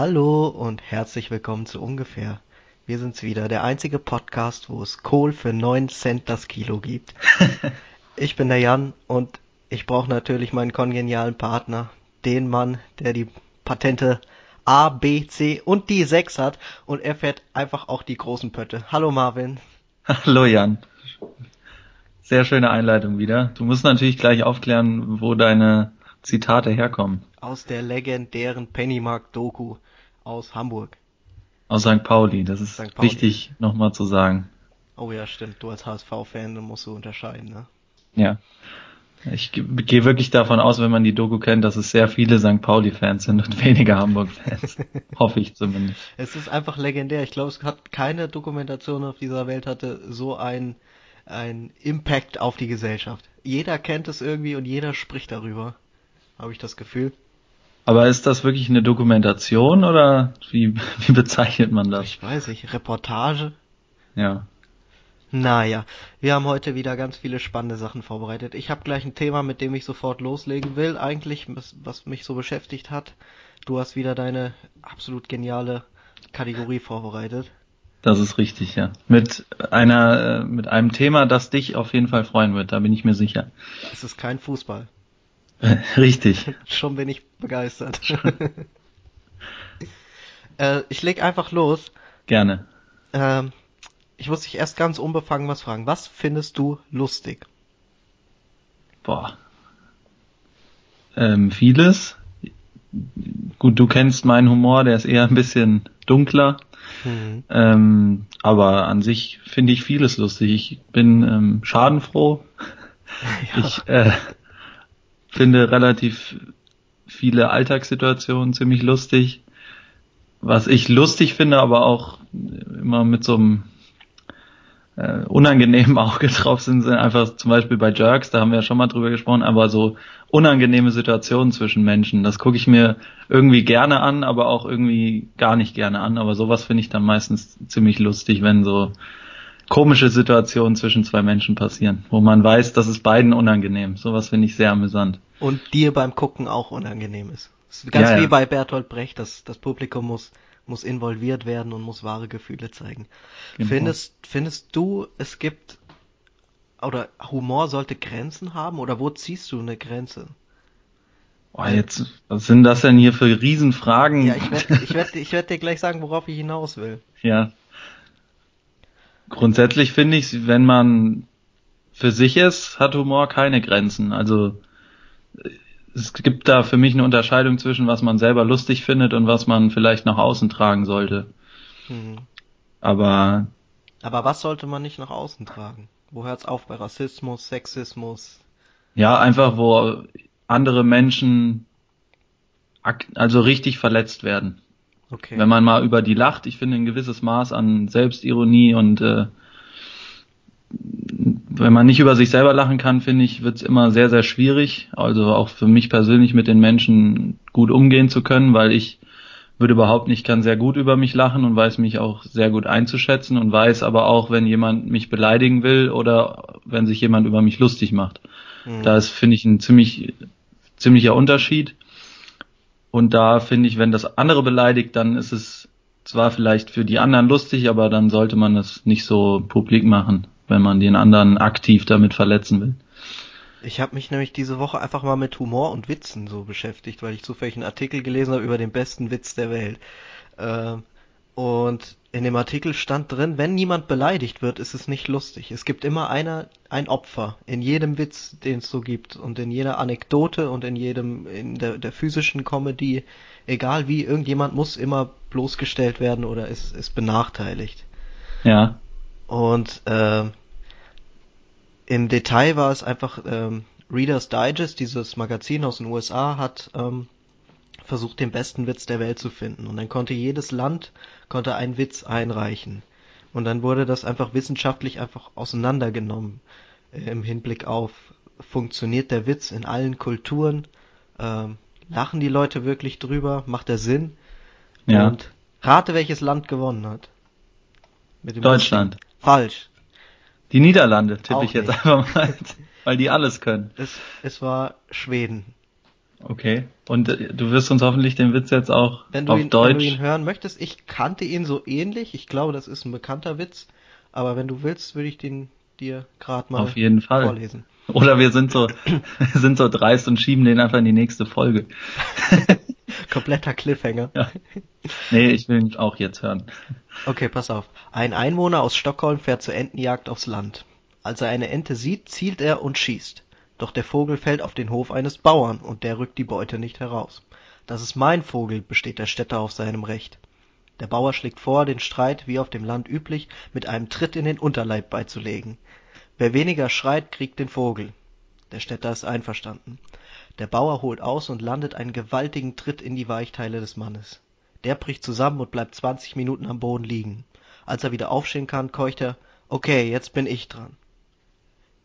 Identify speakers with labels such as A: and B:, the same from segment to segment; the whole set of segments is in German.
A: Hallo und herzlich willkommen zu ungefähr. Wir sind's wieder, der einzige Podcast, wo es Kohl für 9 Cent das Kilo gibt. ich bin der Jan und ich brauche natürlich meinen kongenialen Partner, den Mann, der die Patente A, B, C und die 6 hat und er fährt einfach auch die großen Pötte. Hallo Marvin.
B: Hallo Jan. Sehr schöne Einleitung wieder. Du musst natürlich gleich aufklären, wo deine Zitate herkommen.
A: Aus der legendären Pennymark-Doku aus Hamburg.
B: Aus St. Pauli, das ist Pauli. wichtig nochmal zu sagen.
A: Oh ja, stimmt. Du als HSV-Fan, musst du unterscheiden, ne?
B: Ja. Ich gehe wirklich davon aus, wenn man die Doku kennt, dass es sehr viele St. Pauli-Fans sind und weniger Hamburg-Fans. Hoffe ich zumindest.
A: Es ist einfach legendär. Ich glaube, es hat keine Dokumentation auf dieser Welt hatte so ein, ein Impact auf die Gesellschaft. Jeder kennt es irgendwie und jeder spricht darüber. Habe ich das Gefühl.
B: Aber ist das wirklich eine Dokumentation oder wie, wie bezeichnet man das?
A: Ich weiß nicht. Reportage?
B: Ja.
A: Naja, wir haben heute wieder ganz viele spannende Sachen vorbereitet. Ich habe gleich ein Thema, mit dem ich sofort loslegen will, eigentlich, was, mich so beschäftigt hat. Du hast wieder deine absolut geniale Kategorie vorbereitet.
B: Das ist richtig, ja. Mit einer, äh, mit einem Thema, das dich auf jeden Fall freuen wird, da bin ich mir sicher.
A: Es ist kein Fußball.
B: Richtig.
A: Schon bin ich begeistert. äh, ich leg einfach los.
B: Gerne.
A: Ähm, ich muss dich erst ganz unbefangen was fragen. Was findest du lustig?
B: Boah. Ähm, vieles. Gut, du kennst meinen Humor, der ist eher ein bisschen dunkler. Mhm. Ähm, aber an sich finde ich vieles lustig. Ich bin ähm, schadenfroh. Ja. Ich äh, finde relativ viele Alltagssituationen ziemlich lustig. Was ich lustig finde, aber auch immer mit so einem äh, unangenehmen Auge drauf sind, sind einfach zum Beispiel bei Jerks, da haben wir ja schon mal drüber gesprochen, aber so unangenehme Situationen zwischen Menschen, das gucke ich mir irgendwie gerne an, aber auch irgendwie gar nicht gerne an. Aber sowas finde ich dann meistens ziemlich lustig, wenn so komische Situationen zwischen zwei Menschen passieren, wo man weiß, das ist beiden unangenehm. Sowas finde ich sehr amüsant.
A: Und dir beim Gucken auch unangenehm ist. ist ganz ja, wie ja. bei Bertolt Brecht, das, das Publikum muss muss involviert werden und muss wahre Gefühle zeigen. Genau. Findest, findest du, es gibt, oder Humor sollte Grenzen haben, oder wo ziehst du eine Grenze?
B: Oh, jetzt, was sind das denn hier für Riesenfragen?
A: Ja, ich werde ich werd, ich werd dir gleich sagen, worauf ich hinaus will.
B: Ja. Grundsätzlich finde ich, wenn man für sich ist, hat Humor keine Grenzen. Also es gibt da für mich eine Unterscheidung zwischen, was man selber lustig findet und was man vielleicht nach außen tragen sollte. Mhm. Aber.
A: Aber was sollte man nicht nach außen tragen? Wo hört's auf bei Rassismus, Sexismus?
B: Ja, einfach wo andere Menschen also richtig verletzt werden. Okay. Wenn man mal über die lacht, ich finde ein gewisses Maß an Selbstironie und äh, wenn man nicht über sich selber lachen kann, finde ich, wird es immer sehr, sehr schwierig. Also auch für mich persönlich mit den Menschen gut umgehen zu können, weil ich würde behaupten, ich kann sehr gut über mich lachen und weiß mich auch sehr gut einzuschätzen und weiß aber auch, wenn jemand mich beleidigen will oder wenn sich jemand über mich lustig macht. Mhm. Da ist, finde ich, ein ziemlich, ziemlicher Unterschied. Und da finde ich, wenn das andere beleidigt, dann ist es zwar vielleicht für die anderen lustig, aber dann sollte man das nicht so publik machen wenn man den anderen aktiv damit verletzen will.
A: Ich habe mich nämlich diese Woche einfach mal mit Humor und Witzen so beschäftigt, weil ich zufällig einen Artikel gelesen habe über den besten Witz der Welt. Äh, und in dem Artikel stand drin, wenn niemand beleidigt wird, ist es nicht lustig. Es gibt immer einer, ein Opfer in jedem Witz, den es so gibt und in jeder Anekdote und in jedem, in der, der physischen Comedy, egal wie, irgendjemand muss immer bloßgestellt werden oder ist, ist benachteiligt.
B: Ja.
A: Und äh, im Detail war es einfach, ähm, Reader's Digest, dieses Magazin aus den USA, hat ähm, versucht, den besten Witz der Welt zu finden. Und dann konnte jedes Land konnte einen Witz einreichen. Und dann wurde das einfach wissenschaftlich einfach auseinandergenommen äh, im Hinblick auf, funktioniert der Witz in allen Kulturen? Ähm, lachen die Leute wirklich drüber? Macht er Sinn?
B: Ja.
A: Und rate, welches Land gewonnen hat.
B: Deutschland.
A: Lustigen. Falsch.
B: Die Niederlande tippe ich jetzt nicht. einfach mal, weil die alles können.
A: Es, es war Schweden.
B: Okay. Und äh, du wirst uns hoffentlich den Witz jetzt auch
A: Wenn du,
B: auf
A: ihn,
B: Deutsch.
A: wenn du ihn hören möchtest, ich kannte ihn so ähnlich. Ich glaube, das ist ein bekannter Witz. Aber wenn du willst, würde ich den dir gerade mal
B: Auf jeden Fall.
A: vorlesen.
B: Oder wir sind so, wir sind so dreist und schieben den einfach in die nächste Folge.
A: Kompletter Cliffhanger.
B: Ja. Nee, ich will ihn auch jetzt hören.
A: Okay, pass auf. Ein Einwohner aus Stockholm fährt zur Entenjagd aufs Land. Als er eine Ente sieht, zielt er und schießt. Doch der Vogel fällt auf den Hof eines Bauern und der rückt die Beute nicht heraus. Das ist mein Vogel, besteht der Städter auf seinem Recht. Der Bauer schlägt vor, den Streit, wie auf dem Land üblich, mit einem Tritt in den Unterleib beizulegen. Wer weniger schreit, kriegt den Vogel. Der Städter ist einverstanden. Der Bauer holt aus und landet einen gewaltigen Tritt in die Weichteile des Mannes. Der bricht zusammen und bleibt 20 Minuten am Boden liegen. Als er wieder aufstehen kann, keucht er, okay, jetzt bin ich dran.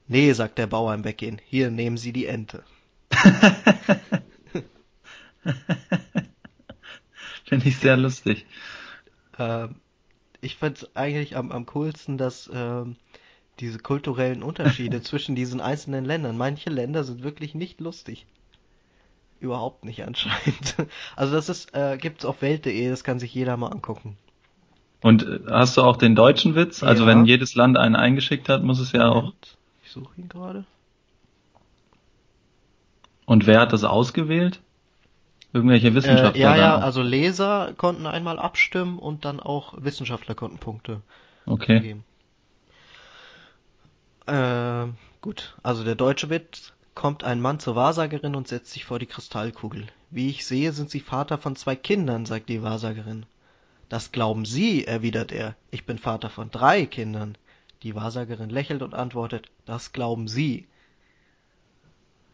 A: Nee, sagt der Bauer im Weggehen, hier nehmen Sie die Ente.
B: Finde ich sehr lustig.
A: Ähm, ich find's eigentlich am, am coolsten, dass ähm, diese kulturellen Unterschiede zwischen diesen einzelnen Ländern. Manche Länder sind wirklich nicht lustig. Überhaupt nicht anscheinend. Also das ist, äh, gibt's auf Welt.de, das kann sich jeder mal angucken.
B: Und äh, hast du auch den deutschen Witz? Also
A: Ja.
B: wenn jedes Land einen eingeschickt hat, muss es ja auch.
A: Ich suche ihn gerade.
B: Und wer hat das ausgewählt? Irgendwelche Wissenschaftler?
A: Äh, ja, ja, also Leser konnten einmal abstimmen und dann auch Wissenschaftler konnten Punkte
B: Okay.
A: geben. Äh, gut, also der deutsche Witz. Kommt ein Mann zur Wahrsagerin und setzt sich vor die Kristallkugel. Wie ich sehe, sind Sie Vater von zwei Kindern, sagt die Wahrsagerin. Das glauben Sie, erwidert er. Ich bin Vater von drei Kindern. Die Wahrsagerin lächelt und antwortet, das glauben Sie.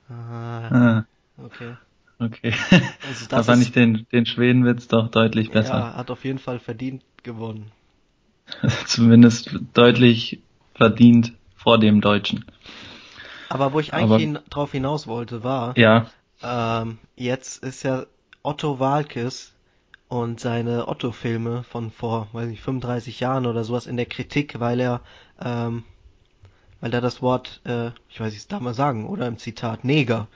A: Ah,
B: Ah,
A: okay.
B: okay.
A: Also
B: da
A: das
B: fand
A: ist,
B: ich den, den Schwedenwitz doch deutlich besser.
A: ja, hat auf jeden Fall verdient gewonnen.
B: Zumindest deutlich verdient vor dem Deutschen.
A: Aber wo ich eigentlich hin, drauf hinaus wollte, war,
B: Ja,
A: ähm, jetzt ist ja Otto Walkes und seine Otto-Filme von vor, weiß nicht, 35 Jahren oder sowas in der Kritik, weil er, ähm, weil da das Wort, äh, ich weiß nicht, darf man sagen, oder im Zitat Neger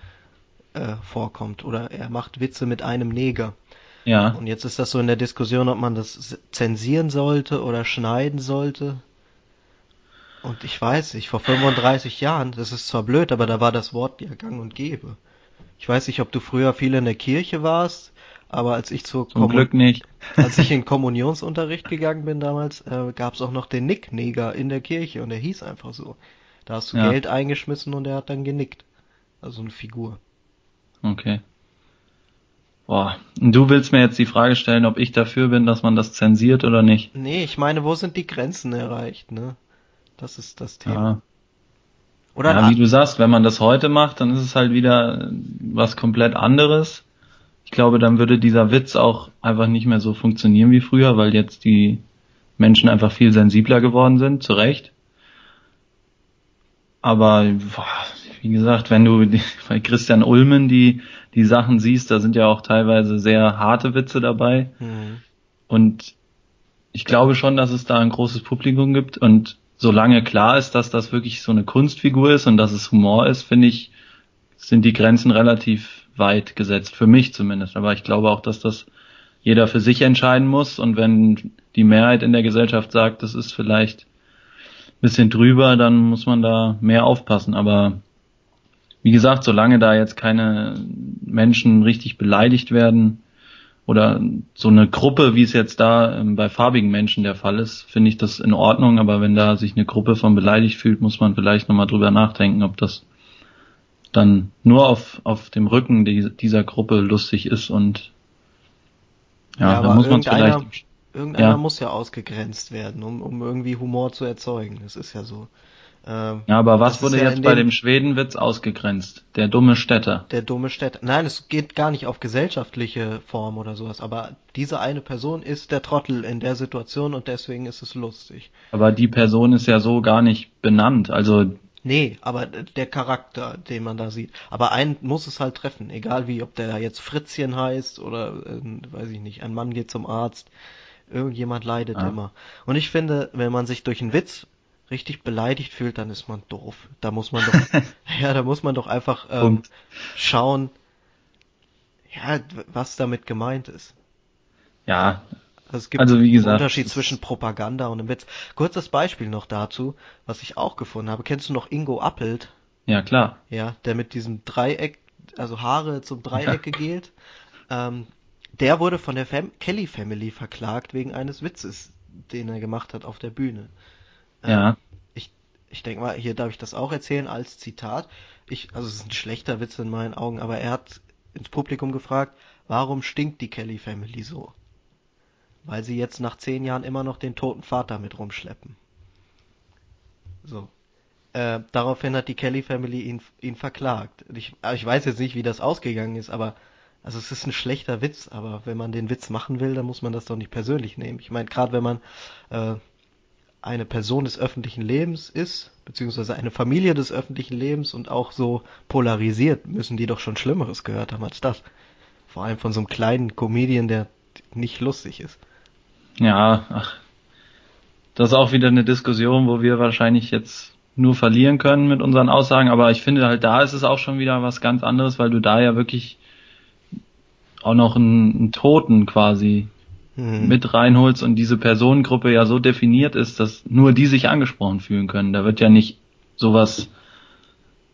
A: äh, vorkommt, oder er macht Witze mit einem Neger.
B: ja.
A: Und jetzt ist das so in der Diskussion, ob man das zensieren sollte oder schneiden sollte. Und ich weiß nicht, vor 35 Jahren, das ist zwar blöd, aber da war das Wort ja gang und gäbe. Ich weiß nicht, ob du früher viel in der Kirche warst, aber als ich zur
B: Zum Glück nicht.
A: als ich in Kommunionsunterricht gegangen bin damals, äh, gab es auch noch den Nickneger in der Kirche und der hieß einfach so. Da hast du
B: Ja.
A: Geld eingeschmissen und er hat dann genickt. Also eine Figur.
B: Okay. Boah. Und du willst mir jetzt die Frage stellen, ob ich dafür bin, dass man das zensiert oder nicht?
A: Nee, ich meine, wo sind die Grenzen erreicht, ne? Das ist das Thema.
B: Ja.
A: Oder
B: ja, wie du sagst, wenn man das heute macht, dann ist es halt wieder was komplett anderes. Ich glaube, dann würde dieser Witz auch einfach nicht mehr so funktionieren wie früher, weil jetzt die Menschen einfach viel sensibler geworden sind, zu Recht. Aber boah, wie gesagt, wenn du bei Christian Ulmen die, die Sachen siehst, da sind ja auch teilweise sehr harte Witze dabei.
A: Mhm.
B: Und ich glaube schon, dass es da ein großes Publikum gibt. Und solange klar ist, dass das wirklich so eine Kunstfigur ist und dass es Humor ist, finde ich, sind die Grenzen relativ weit gesetzt. Für mich zumindest. Aber ich glaube auch, dass das jeder für sich entscheiden muss. Und wenn die Mehrheit in der Gesellschaft sagt, das ist vielleicht ein bisschen drüber, dann muss man da mehr aufpassen. Aber wie gesagt, solange da jetzt keine Menschen richtig beleidigt werden, oder so eine Gruppe, wie es jetzt da ähm, bei farbigen Menschen der Fall ist, finde ich das in Ordnung, aber wenn da sich eine Gruppe von beleidigt fühlt, muss man vielleicht nochmal drüber nachdenken, ob das dann nur auf, auf dem Rücken die, dieser Gruppe lustig ist und ja,
A: Ja,
B: da muss man es vielleicht.
A: Irgendeiner
B: Ja.
A: muss ja ausgegrenzt werden, um, um irgendwie Humor zu erzeugen. Das ist ja so. Ähm,
B: Ja, aber was wurde
A: ja
B: jetzt bei
A: dem-
B: Schwedenwitz ausgegrenzt? Der dumme Städter.
A: der dumme Städter. Nein, es geht gar nicht auf gesellschaftliche Form oder sowas, aber diese eine Person ist der Trottel in der Situation und deswegen ist es lustig.
B: Aber die Person ist ja so gar nicht benannt. Also
A: Nee, aber der Charakter, den man da sieht. Aber einen muss es halt treffen, egal wie, ob der jetzt Fritzchen heißt oder, ähm, weiß ich nicht, ein Mann geht zum Arzt. Irgendjemand leidet
B: Ja.
A: immer. Und ich finde, wenn man sich durch einen Witz richtig beleidigt fühlt, dann ist man doof. Da muss man doch, ja, da muss man doch einfach ähm, schauen, Ja, was damit gemeint ist.
B: Ja.
A: Also es gibt
B: also wie gesagt,
A: einen Unterschied zwischen Propaganda und einem Witz. Kurzes Beispiel noch dazu, was ich auch gefunden habe. Kennst du noch Ingo Appelt?
B: Ja, klar.
A: Ja, der mit diesem Dreieck, also Haare zum Dreieck gegelt. Ähm, der wurde von der Fam Kelly Family verklagt wegen eines Witzes, den er gemacht hat auf der Bühne.
B: Ähm, ja.
A: Ich, denke mal, hier darf ich das auch erzählen als Zitat. Ich, also es ist ein schlechter Witz in meinen Augen, aber er hat ins Publikum gefragt, warum stinkt die Kelly Family so? Weil sie jetzt nach zehn Jahren immer noch den toten Vater mit rumschleppen. So. Äh, daraufhin hat die Kelly Family ihn, ihn verklagt. Ich, ich weiß jetzt nicht, wie das ausgegangen ist, aber also es ist ein schlechter Witz, aber wenn man den Witz machen will, dann muss man das doch nicht persönlich nehmen. Ich meine, gerade wenn man äh, eine Person des öffentlichen Lebens ist, beziehungsweise eine Familie des öffentlichen Lebens und auch so polarisiert, müssen die doch schon Schlimmeres gehört haben als das. Vor allem von so einem kleinen Comedian, der nicht lustig ist.
B: Ja, ach, das ist auch wieder eine Diskussion, wo wir wahrscheinlich jetzt nur verlieren können mit unseren Aussagen, aber ich finde halt da ist es auch schon wieder was ganz anderes, weil du da ja wirklich auch noch einen, einen Toten quasi mhm. mit reinholst und diese Personengruppe ja so definiert ist, dass nur die sich angesprochen fühlen können. Da wird ja nicht sowas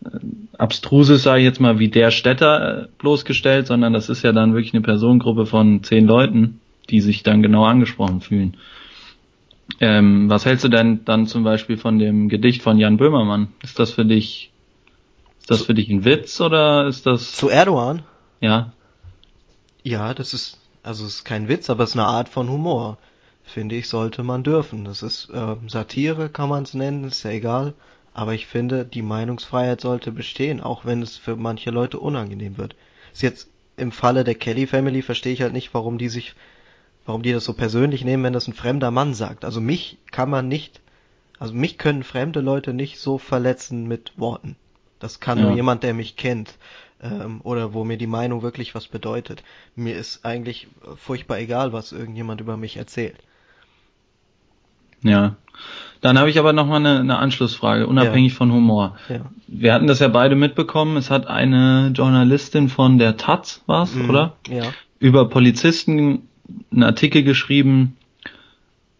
B: äh, Abstruses, sage ich jetzt mal, wie der Städter äh, bloßgestellt, sondern das ist ja dann wirklich eine Personengruppe von zehn Leuten, die sich dann genau angesprochen fühlen. Ähm, was hältst du denn dann zum Beispiel von dem Gedicht von Jan Böhmermann? Ist das für dich, ist das für dich ein Witz oder ist das?
A: Zu Erdogan?
B: Ja.
A: Ja, das ist, also es ist kein Witz, aber es ist eine Art von Humor. Finde ich, sollte man dürfen. Das ist äh, Satire, kann man es nennen, ist ja egal. Aber ich finde, die Meinungsfreiheit sollte bestehen, auch wenn es für manche Leute unangenehm wird. Ist jetzt im Falle der Kelly Family verstehe ich halt nicht, warum die sich, warum die das so persönlich nehmen, wenn das ein fremder Mann sagt. Also mich kann man nicht, also mich können fremde Leute nicht so verletzen mit Worten. Das kann ja. nur jemand, der mich kennt ähm, oder wo mir die Meinung wirklich was bedeutet. Mir ist eigentlich furchtbar egal, was irgendjemand über mich erzählt.
B: Ja. Dann habe ich aber noch mal eine, eine Anschlussfrage, unabhängig ja. von Humor. Ja. Wir hatten das ja beide mitbekommen. Es hat eine Journalistin von der Taz, war's, mhm. oder?
A: Ja.
B: Über Polizisten einen Artikel geschrieben,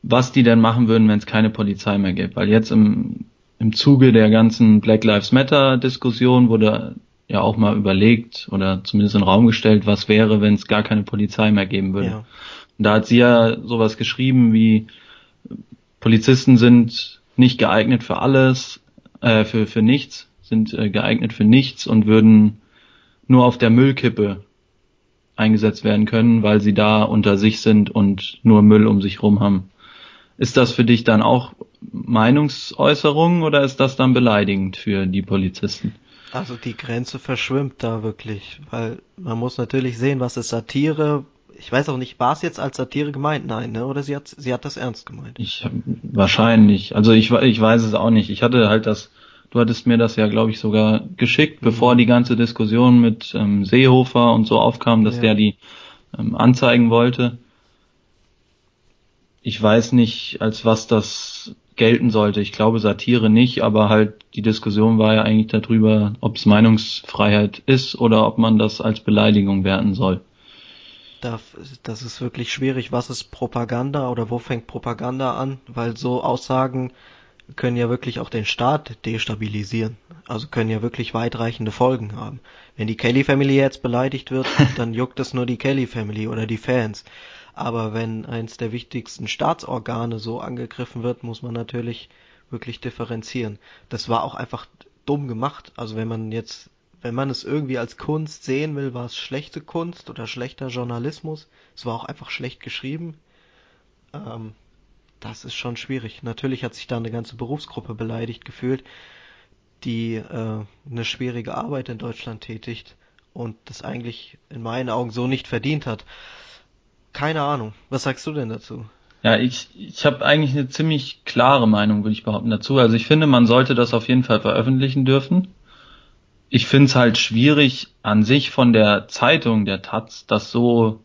B: was die denn machen würden, wenn es keine Polizei mehr gibt. Weil jetzt im, im Zuge der ganzen Black Lives Matter Diskussion wurde ja auch mal überlegt oder zumindest in den Raum gestellt, was wäre, wenn es gar keine Polizei mehr geben würde. Ja. Und da hat sie ja sowas geschrieben wie Polizisten sind nicht geeignet für alles, äh, für, für nichts, sind äh, geeignet für nichts und würden nur auf der Müllkippe eingesetzt werden können, weil sie da unter sich sind und nur Müll um sich rum haben. Ist das für dich dann auch Meinungsäußerung oder ist das dann beleidigend für die Polizisten?
A: Also die Grenze verschwimmt da wirklich, weil man muss natürlich sehen, was ist Satire. Ich weiß auch nicht, war es jetzt als Satire gemeint? Nein, ne? Oder sie hat, sie hat das ernst gemeint?
B: Ich wahrscheinlich. Also ich, ich weiß es auch nicht. Ich hatte halt das, du hattest mir das ja, glaube ich, sogar geschickt, mhm. bevor die ganze Diskussion mit ähm, Seehofer und so aufkam, dass ja. der die ähm, anzeigen wollte. Ich weiß nicht, als was das gelten sollte. Ich glaube Satire nicht, aber halt die Diskussion war ja eigentlich darüber, ob es Meinungsfreiheit ist oder ob man das als Beleidigung werten soll.
A: Das ist wirklich schwierig. Was ist Propaganda oder wo fängt Propaganda an? Weil so Aussagen können ja wirklich auch den Staat destabilisieren. Also können ja wirklich weitreichende Folgen haben. Wenn die Kelly Family jetzt beleidigt wird, dann juckt es nur die Kelly Family oder die Fans. Aber wenn eins der wichtigsten Staatsorgane so angegriffen wird, muss man natürlich wirklich differenzieren. Das war auch einfach dumm gemacht. Also wenn man jetzt, wenn man es irgendwie als Kunst sehen will, war es schlechte Kunst oder schlechter Journalismus. Es war auch einfach schlecht geschrieben. Ähm, das ist schon schwierig. Natürlich hat sich da eine ganze Berufsgruppe beleidigt gefühlt, die äh, eine schwierige Arbeit in Deutschland tätigt und das eigentlich in meinen Augen so nicht verdient hat. Keine Ahnung. Was sagst du denn dazu?
B: Ja, ich, ich habe eigentlich eine ziemlich klare Meinung, würde ich behaupten, dazu. Also ich finde, man sollte das auf jeden Fall veröffentlichen dürfen. Ich finde es halt schwierig, an sich von der Zeitung, der Taz, das so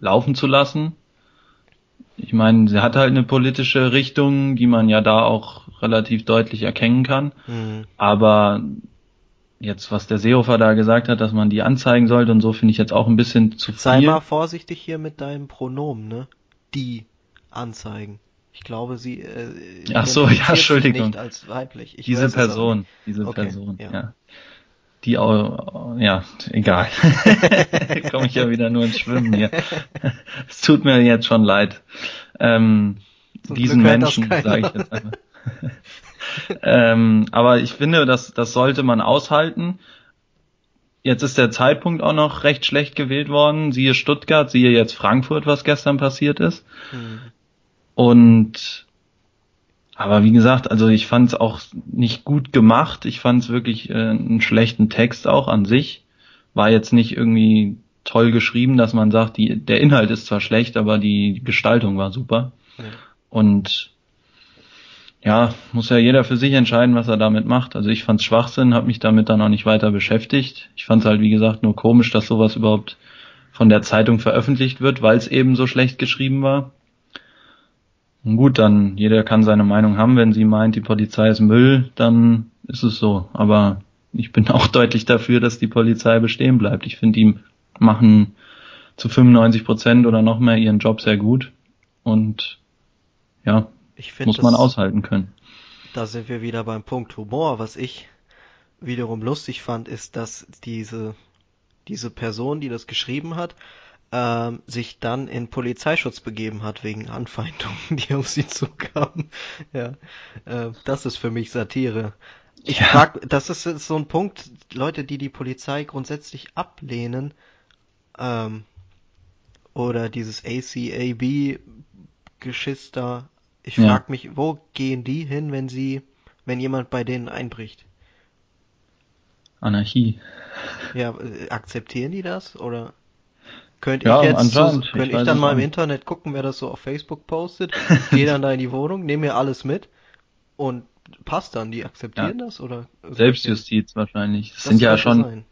B: laufen zu lassen. Ich meine, sie hat halt eine politische Richtung, die man ja da auch relativ deutlich erkennen kann. Mhm. Aber jetzt, was der Seehofer da gesagt hat, dass man die anzeigen sollte und so, finde ich jetzt auch ein bisschen zu viel.
A: Sei mal vorsichtig hier mit deinem Pronomen, ne? Die anzeigen. Ich glaube, sie. Äh,
B: Ach so, ja, Entschuldigung.
A: Nicht als weiblich. Ich
B: diese Person, diese okay, Person, ja. ja. Die auch, ja, egal. Komme ich ja wieder nur ins Schwimmen hier. es tut mir jetzt schon leid. Ähm, diesen Menschen, sage ich jetzt einfach. Ähm, aber ich finde, das, das sollte man aushalten. Jetzt ist der Zeitpunkt auch noch recht schlecht gewählt worden. Siehe Stuttgart, siehe jetzt Frankfurt, was gestern passiert ist. Mhm. Und aber wie gesagt, also ich fand es auch nicht gut gemacht. Ich fand es wirklich äh, einen schlechten Text auch an sich. War jetzt nicht irgendwie toll geschrieben, dass man sagt, die, der Inhalt ist zwar schlecht, aber die Gestaltung war super. Ja. Und ja, muss ja jeder für sich entscheiden, was er damit macht. Also ich fand's Schwachsinn, habe mich damit dann auch nicht weiter beschäftigt. Ich fand's halt, wie gesagt, nur komisch, dass sowas überhaupt von der Zeitung veröffentlicht wird, weil es eben so schlecht geschrieben war. Und gut, dann jeder kann seine Meinung haben. Wenn sie meint, die Polizei ist Müll, dann ist es so. Aber ich bin auch deutlich dafür, dass die Polizei bestehen bleibt. Ich finde, die machen zu 95 Prozent oder noch mehr ihren Job sehr gut. Und ja, Find, muss man aushalten können.
A: Da sind wir wieder beim Punkt Humor. Was ich wiederum lustig fand, ist, dass diese, diese Person, die das geschrieben hat, ähm, sich dann in Polizeischutz begeben hat wegen Anfeindungen, die auf sie zukamen. Ja, äh, das ist für mich Satire. Ich ja. frag, das ist so ein Punkt, Leute, die die Polizei grundsätzlich ablehnen, ähm, oder dieses ACAB-Geschiss da. Ich ja. frag mich, wo gehen die hin, wenn sie, wenn jemand bei denen einbricht?
B: Anarchie.
A: Ja, äh, akzeptieren die das oder? Könnte ja, ich jetzt, so, könnte ich, ich dann mal im Internet gucken, wer das so auf Facebook postet, gehe dann da in die Wohnung, nehme mir alles mit und passt dann, die akzeptieren ja. das oder?
B: Selbstjustiz wahrscheinlich. Das, das sind ja schon. Sein.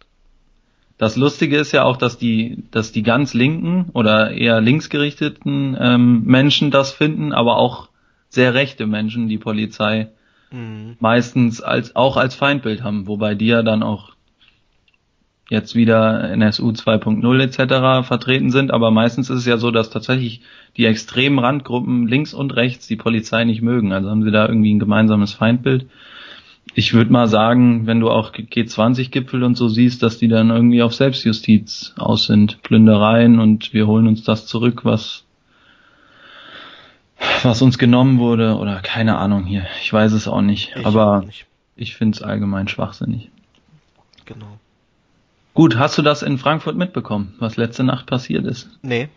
B: Das Lustige ist ja auch, dass die, dass die ganz linken oder eher linksgerichteten ähm, Menschen das finden, aber auch sehr rechte Menschen die Polizei mhm. meistens als auch als Feindbild haben, wobei die ja dann auch jetzt wieder NSU 2.0 etc. vertreten sind, aber meistens ist es ja so, dass tatsächlich die extremen Randgruppen links und rechts die Polizei nicht mögen. Also haben sie da irgendwie ein gemeinsames Feindbild. Ich würde mal sagen, wenn du auch G20-Gipfel und so siehst, dass die dann irgendwie auf Selbstjustiz aus sind, Plündereien und wir holen uns das zurück, was was uns genommen wurde oder keine Ahnung hier. Ich weiß es auch nicht, ich aber nicht. ich finde es allgemein schwachsinnig. Genau. Gut, hast du das in Frankfurt mitbekommen, was letzte Nacht passiert ist?
A: Nee.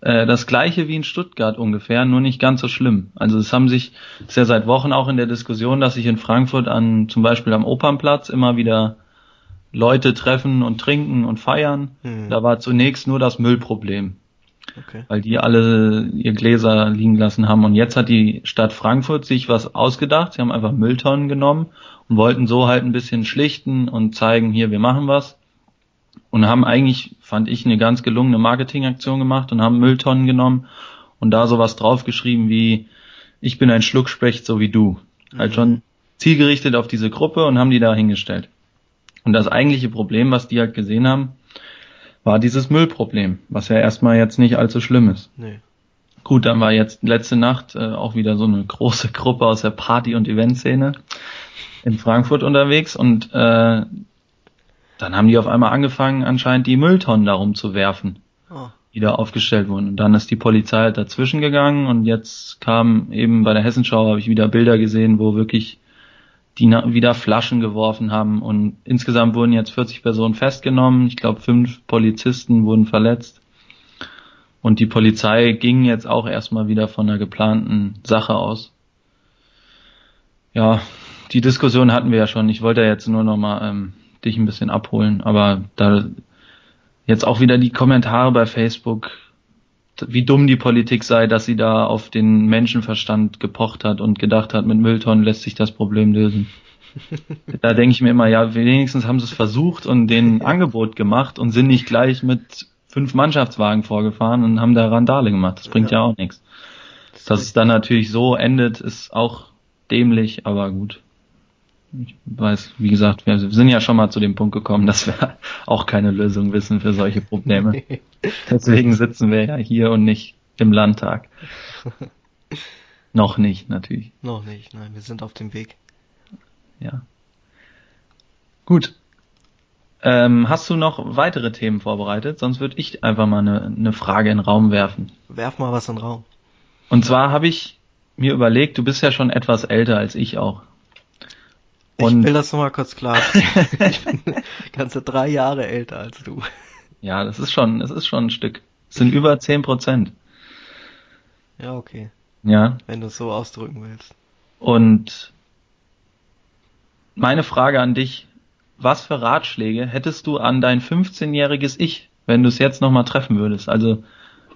B: Äh, das gleiche wie in Stuttgart ungefähr, nur nicht ganz so schlimm. Also es haben sich, ist ja seit Wochen auch in der Diskussion, dass sich in Frankfurt an, zum Beispiel am Opernplatz immer wieder Leute treffen und trinken und feiern. Hm. Da war zunächst nur das Müllproblem. Okay. Weil die alle ihr Gläser liegen lassen haben. Und jetzt hat die Stadt Frankfurt sich was ausgedacht. Sie haben einfach Mülltonnen genommen und wollten so halt ein bisschen schlichten und zeigen, hier, wir machen was und haben eigentlich, fand ich, eine ganz gelungene Marketingaktion gemacht und haben Mülltonnen genommen und da sowas draufgeschrieben wie, ich bin ein Schluckspecht so wie du. Mhm. Halt schon zielgerichtet auf diese Gruppe und haben die da hingestellt. Und das eigentliche Problem, was die halt gesehen haben, war dieses Müllproblem, was ja erstmal jetzt nicht allzu schlimm ist. Nee. Gut, dann war jetzt letzte Nacht äh, auch wieder so eine große Gruppe aus der Party- und Eventszene in Frankfurt unterwegs und äh, dann haben die auf einmal angefangen, anscheinend die Mülltonnen darum zu werfen, oh. die da aufgestellt wurden. Und dann ist die Polizei halt dazwischen gegangen und jetzt kam eben bei der Hessenschau, habe ich wieder Bilder gesehen, wo wirklich die wieder Flaschen geworfen haben und insgesamt wurden jetzt 40 Personen festgenommen. Ich glaube, fünf Polizisten wurden verletzt. Und die Polizei ging jetzt auch erstmal wieder von einer geplanten Sache aus. Ja, die Diskussion hatten wir ja schon. Ich wollte jetzt nur noch mal ähm, dich ein bisschen abholen. Aber da jetzt auch wieder die Kommentare bei Facebook, wie dumm die Politik sei, dass sie da auf den Menschenverstand gepocht hat und gedacht hat, mit Mülltonnen lässt sich das Problem lösen. da denke ich mir immer, ja, wenigstens haben sie es versucht und den Angebot gemacht und sind nicht gleich mit fünf Mannschaftswagen vorgefahren und haben da Randale gemacht. Das bringt ja, ja auch nichts. Dass es dann natürlich so endet, ist auch dämlich, aber gut. Ich weiß, wie gesagt, wir sind ja schon mal zu dem Punkt gekommen, dass wir auch keine Lösung wissen für solche Probleme. Deswegen sitzen wir ja hier und nicht im Landtag. Noch nicht, natürlich.
A: Noch nicht, nein, wir sind auf dem Weg.
B: Ja. Gut. Ähm, hast du noch weitere Themen vorbereitet? Sonst würde ich einfach mal eine, eine Frage in den Raum werfen.
A: Werf mal was in den Raum.
B: Und zwar habe ich mir überlegt, du bist ja schon etwas älter als ich auch.
A: Und ich will das nochmal kurz klar. ich bin ganze drei Jahre älter als du.
B: Ja, das ist schon, das ist schon ein Stück. Das sind über zehn Prozent.
A: Ja, okay.
B: Ja.
A: Wenn du es so ausdrücken willst.
B: Und meine Frage an dich, was für Ratschläge hättest du an dein 15-jähriges Ich, wenn du es jetzt nochmal treffen würdest? Also,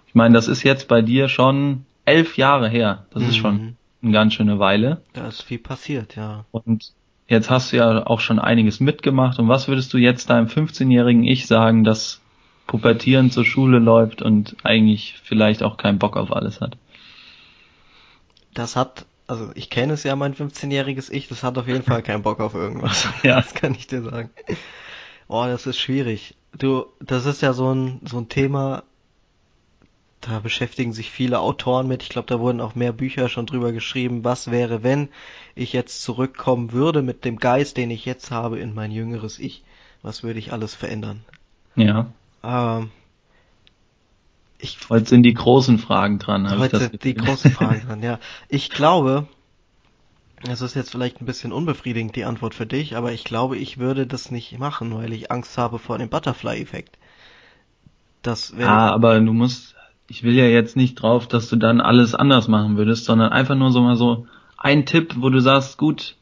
B: ich meine, das ist jetzt bei dir schon elf Jahre her. Das mhm. ist schon mhm. eine ganz schöne Weile.
A: Da ist viel passiert, ja.
B: Und jetzt hast du ja auch schon einiges mitgemacht. Und was würdest du jetzt deinem 15-jährigen Ich sagen, das Pubertieren zur Schule läuft und eigentlich vielleicht auch keinen Bock auf alles hat?
A: Das hat, also ich kenne es ja, mein 15-jähriges Ich, das hat auf jeden Fall keinen Bock auf irgendwas. ja. Das kann ich dir sagen. Oh, das ist schwierig. Du, das ist ja so ein, so ein Thema, da beschäftigen sich viele Autoren mit. Ich glaube, da wurden auch mehr Bücher schon drüber geschrieben. Was wäre, wenn ich jetzt zurückkommen würde mit dem Geist, den ich jetzt habe, in mein jüngeres Ich? Was würde ich alles verändern?
B: Ja. Ähm, ich, heute sind die großen Fragen dran.
A: Heute sind die großen Fragen dran, ja. Ich glaube, es ist jetzt vielleicht ein bisschen unbefriedigend die Antwort für dich, aber ich glaube, ich würde das nicht machen, weil ich Angst habe vor dem Butterfly-Effekt.
B: Das wäre. Ah, aber du musst, ich will ja jetzt nicht drauf, dass du dann alles anders machen würdest, sondern einfach nur so mal so ein Tipp, wo du sagst, gut,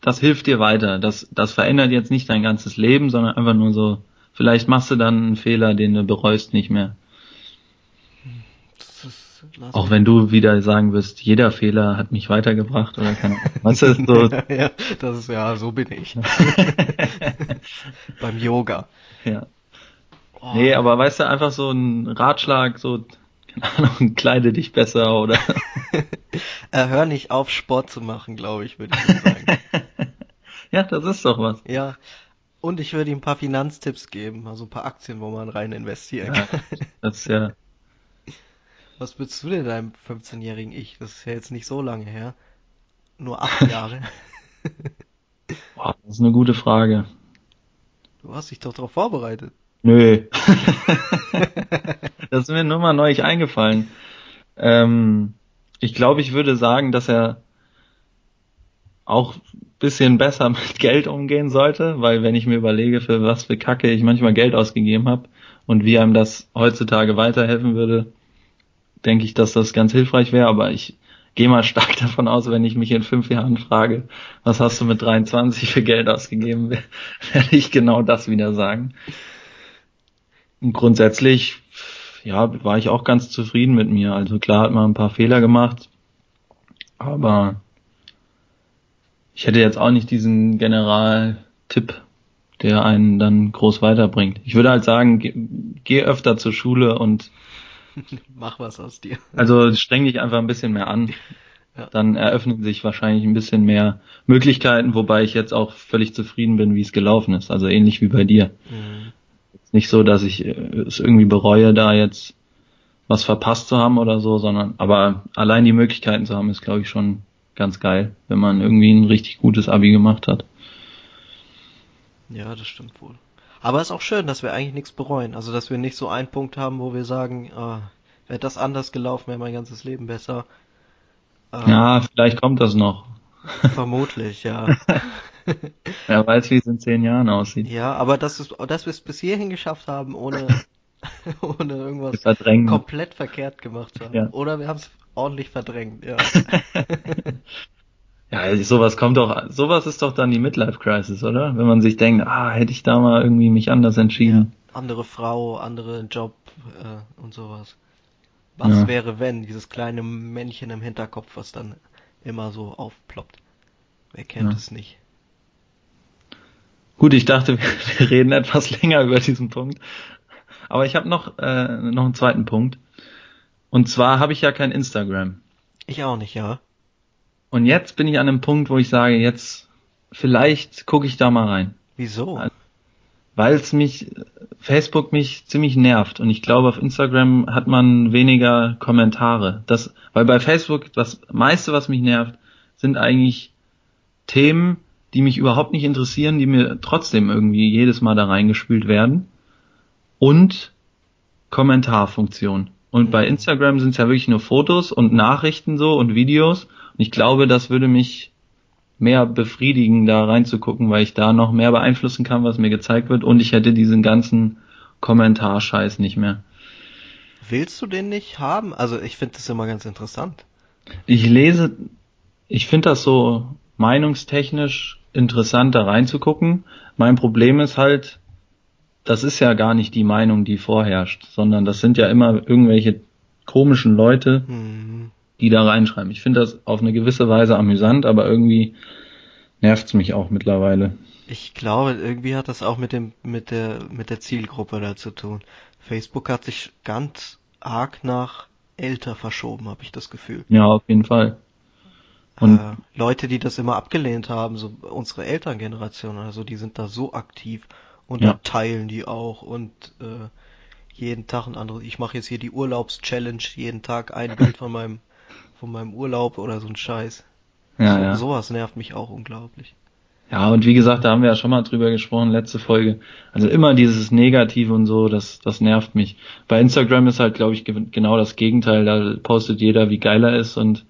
B: das hilft dir weiter. Das, das verändert jetzt nicht dein ganzes Leben, sondern einfach nur so, vielleicht machst du dann einen Fehler, den du bereust nicht mehr. Auch wenn du wieder sagen wirst, jeder Fehler hat mich weitergebracht oder keine Ahnung. Was ist
A: so? ja, das ist ja, so bin ich. Beim Yoga.
B: Ja. Oh. Nee, aber weißt du, einfach so ein Ratschlag, so, keine Ahnung, kleide dich besser oder.
A: äh, hör nicht auf, Sport zu machen, glaube ich, würde ich sagen.
B: ja, das ist doch was.
A: Ja. Und ich würde ihm ein paar Finanztipps geben, also ein paar Aktien, wo man rein investieren
B: ja, kann. Das ist ja.
A: Was würdest du denn deinem 15-jährigen Ich? Das ist ja jetzt nicht so lange her. Nur acht Jahre.
B: Boah, das ist eine gute Frage.
A: Du hast dich doch darauf vorbereitet.
B: Nö. das ist mir nur mal neu eingefallen. Ähm, ich glaube, ich würde sagen, dass er auch bisschen besser mit Geld umgehen sollte, weil wenn ich mir überlege, für was für Kacke ich manchmal Geld ausgegeben habe und wie einem das heutzutage weiterhelfen würde, denke ich, dass das ganz hilfreich wäre, aber ich gehe mal stark davon aus, wenn ich mich in fünf Jahren frage, was hast du mit 23 für Geld ausgegeben, werde ich genau das wieder sagen. Und grundsätzlich, ja, war ich auch ganz zufrieden mit mir. Also klar hat man ein paar Fehler gemacht, aber ich hätte jetzt auch nicht diesen Generaltipp, der einen dann groß weiterbringt. Ich würde halt sagen, geh, geh öfter zur Schule und
A: mach was aus dir.
B: Also streng dich einfach ein bisschen mehr an. Ja. Dann eröffnen sich wahrscheinlich ein bisschen mehr Möglichkeiten, wobei ich jetzt auch völlig zufrieden bin, wie es gelaufen ist. Also ähnlich wie bei dir. Mhm nicht so, dass ich äh, es irgendwie bereue, da jetzt was verpasst zu haben oder so, sondern aber allein die Möglichkeiten zu haben, ist glaube ich schon ganz geil, wenn man irgendwie ein richtig gutes Abi gemacht hat.
A: Ja, das stimmt wohl. Aber es ist auch schön, dass wir eigentlich nichts bereuen. Also, dass wir nicht so einen Punkt haben, wo wir sagen, äh, wäre das anders gelaufen, wäre mein ganzes Leben besser.
B: Äh, ja, vielleicht kommt das noch.
A: Vermutlich, ja.
B: Wer weiß, wie es in zehn Jahren aussieht.
A: Ja, aber dass, es, dass wir es bis hierhin geschafft haben, ohne, ohne irgendwas komplett verkehrt gemacht haben. Ja. Oder wir haben es ordentlich verdrängt, ja.
B: ja, also sowas kommt doch, sowas ist doch dann die Midlife Crisis, oder? Wenn man sich denkt, ah, hätte ich da mal irgendwie mich anders entschieden.
A: Ja, andere Frau, andere Job äh, und sowas. Was ja. wäre, wenn dieses kleine Männchen im Hinterkopf, was dann immer so aufploppt? Wer kennt ja. es nicht?
B: Gut, ich dachte, wir reden etwas länger über diesen Punkt. Aber ich habe noch, äh, noch einen zweiten Punkt. Und zwar habe ich ja kein Instagram.
A: Ich auch nicht, ja.
B: Und jetzt bin ich an einem Punkt, wo ich sage, jetzt vielleicht gucke ich da mal rein.
A: Wieso?
B: Weil es mich, Facebook mich ziemlich nervt und ich glaube auf Instagram hat man weniger Kommentare. Das, weil bei Facebook das meiste, was mich nervt, sind eigentlich Themen, die mich überhaupt nicht interessieren, die mir trotzdem irgendwie jedes Mal da reingespült werden. Und Kommentarfunktion. Und bei mhm. Instagram sind es ja wirklich nur Fotos und Nachrichten so und Videos. Und ich glaube, das würde mich mehr befriedigen, da reinzugucken, weil ich da noch mehr beeinflussen kann, was mir gezeigt wird. Und ich hätte diesen ganzen Kommentarscheiß nicht mehr.
A: Willst du den nicht haben? Also ich finde das immer ganz interessant.
B: Ich lese, ich finde das so meinungstechnisch interessant, da reinzugucken. Mein Problem ist halt, das ist ja gar nicht die Meinung, die vorherrscht, sondern das sind ja immer irgendwelche komischen Leute, mhm. die da reinschreiben. Ich finde das auf eine gewisse Weise amüsant, aber irgendwie nervt's mich auch mittlerweile.
A: Ich glaube, irgendwie hat das auch mit dem mit der mit der Zielgruppe da zu tun. Facebook hat sich ganz arg nach älter verschoben, habe ich das Gefühl.
B: Ja, auf jeden Fall.
A: Und äh, Leute, die das immer abgelehnt haben, so unsere Elterngeneration, also die sind da so aktiv und ja. teilen die auch und äh, jeden Tag ein anderes. Ich mache jetzt hier die Urlaubschallenge, jeden Tag ein Bild von meinem von meinem Urlaub oder so ein Scheiß. Ja, so, ja. Sowas nervt mich auch unglaublich.
B: Ja, und wie gesagt, da haben wir ja schon mal drüber gesprochen, letzte Folge. Also immer dieses Negative und so, das, das nervt mich. Bei Instagram ist halt, glaube ich, genau das Gegenteil. Da postet jeder, wie geil er ist und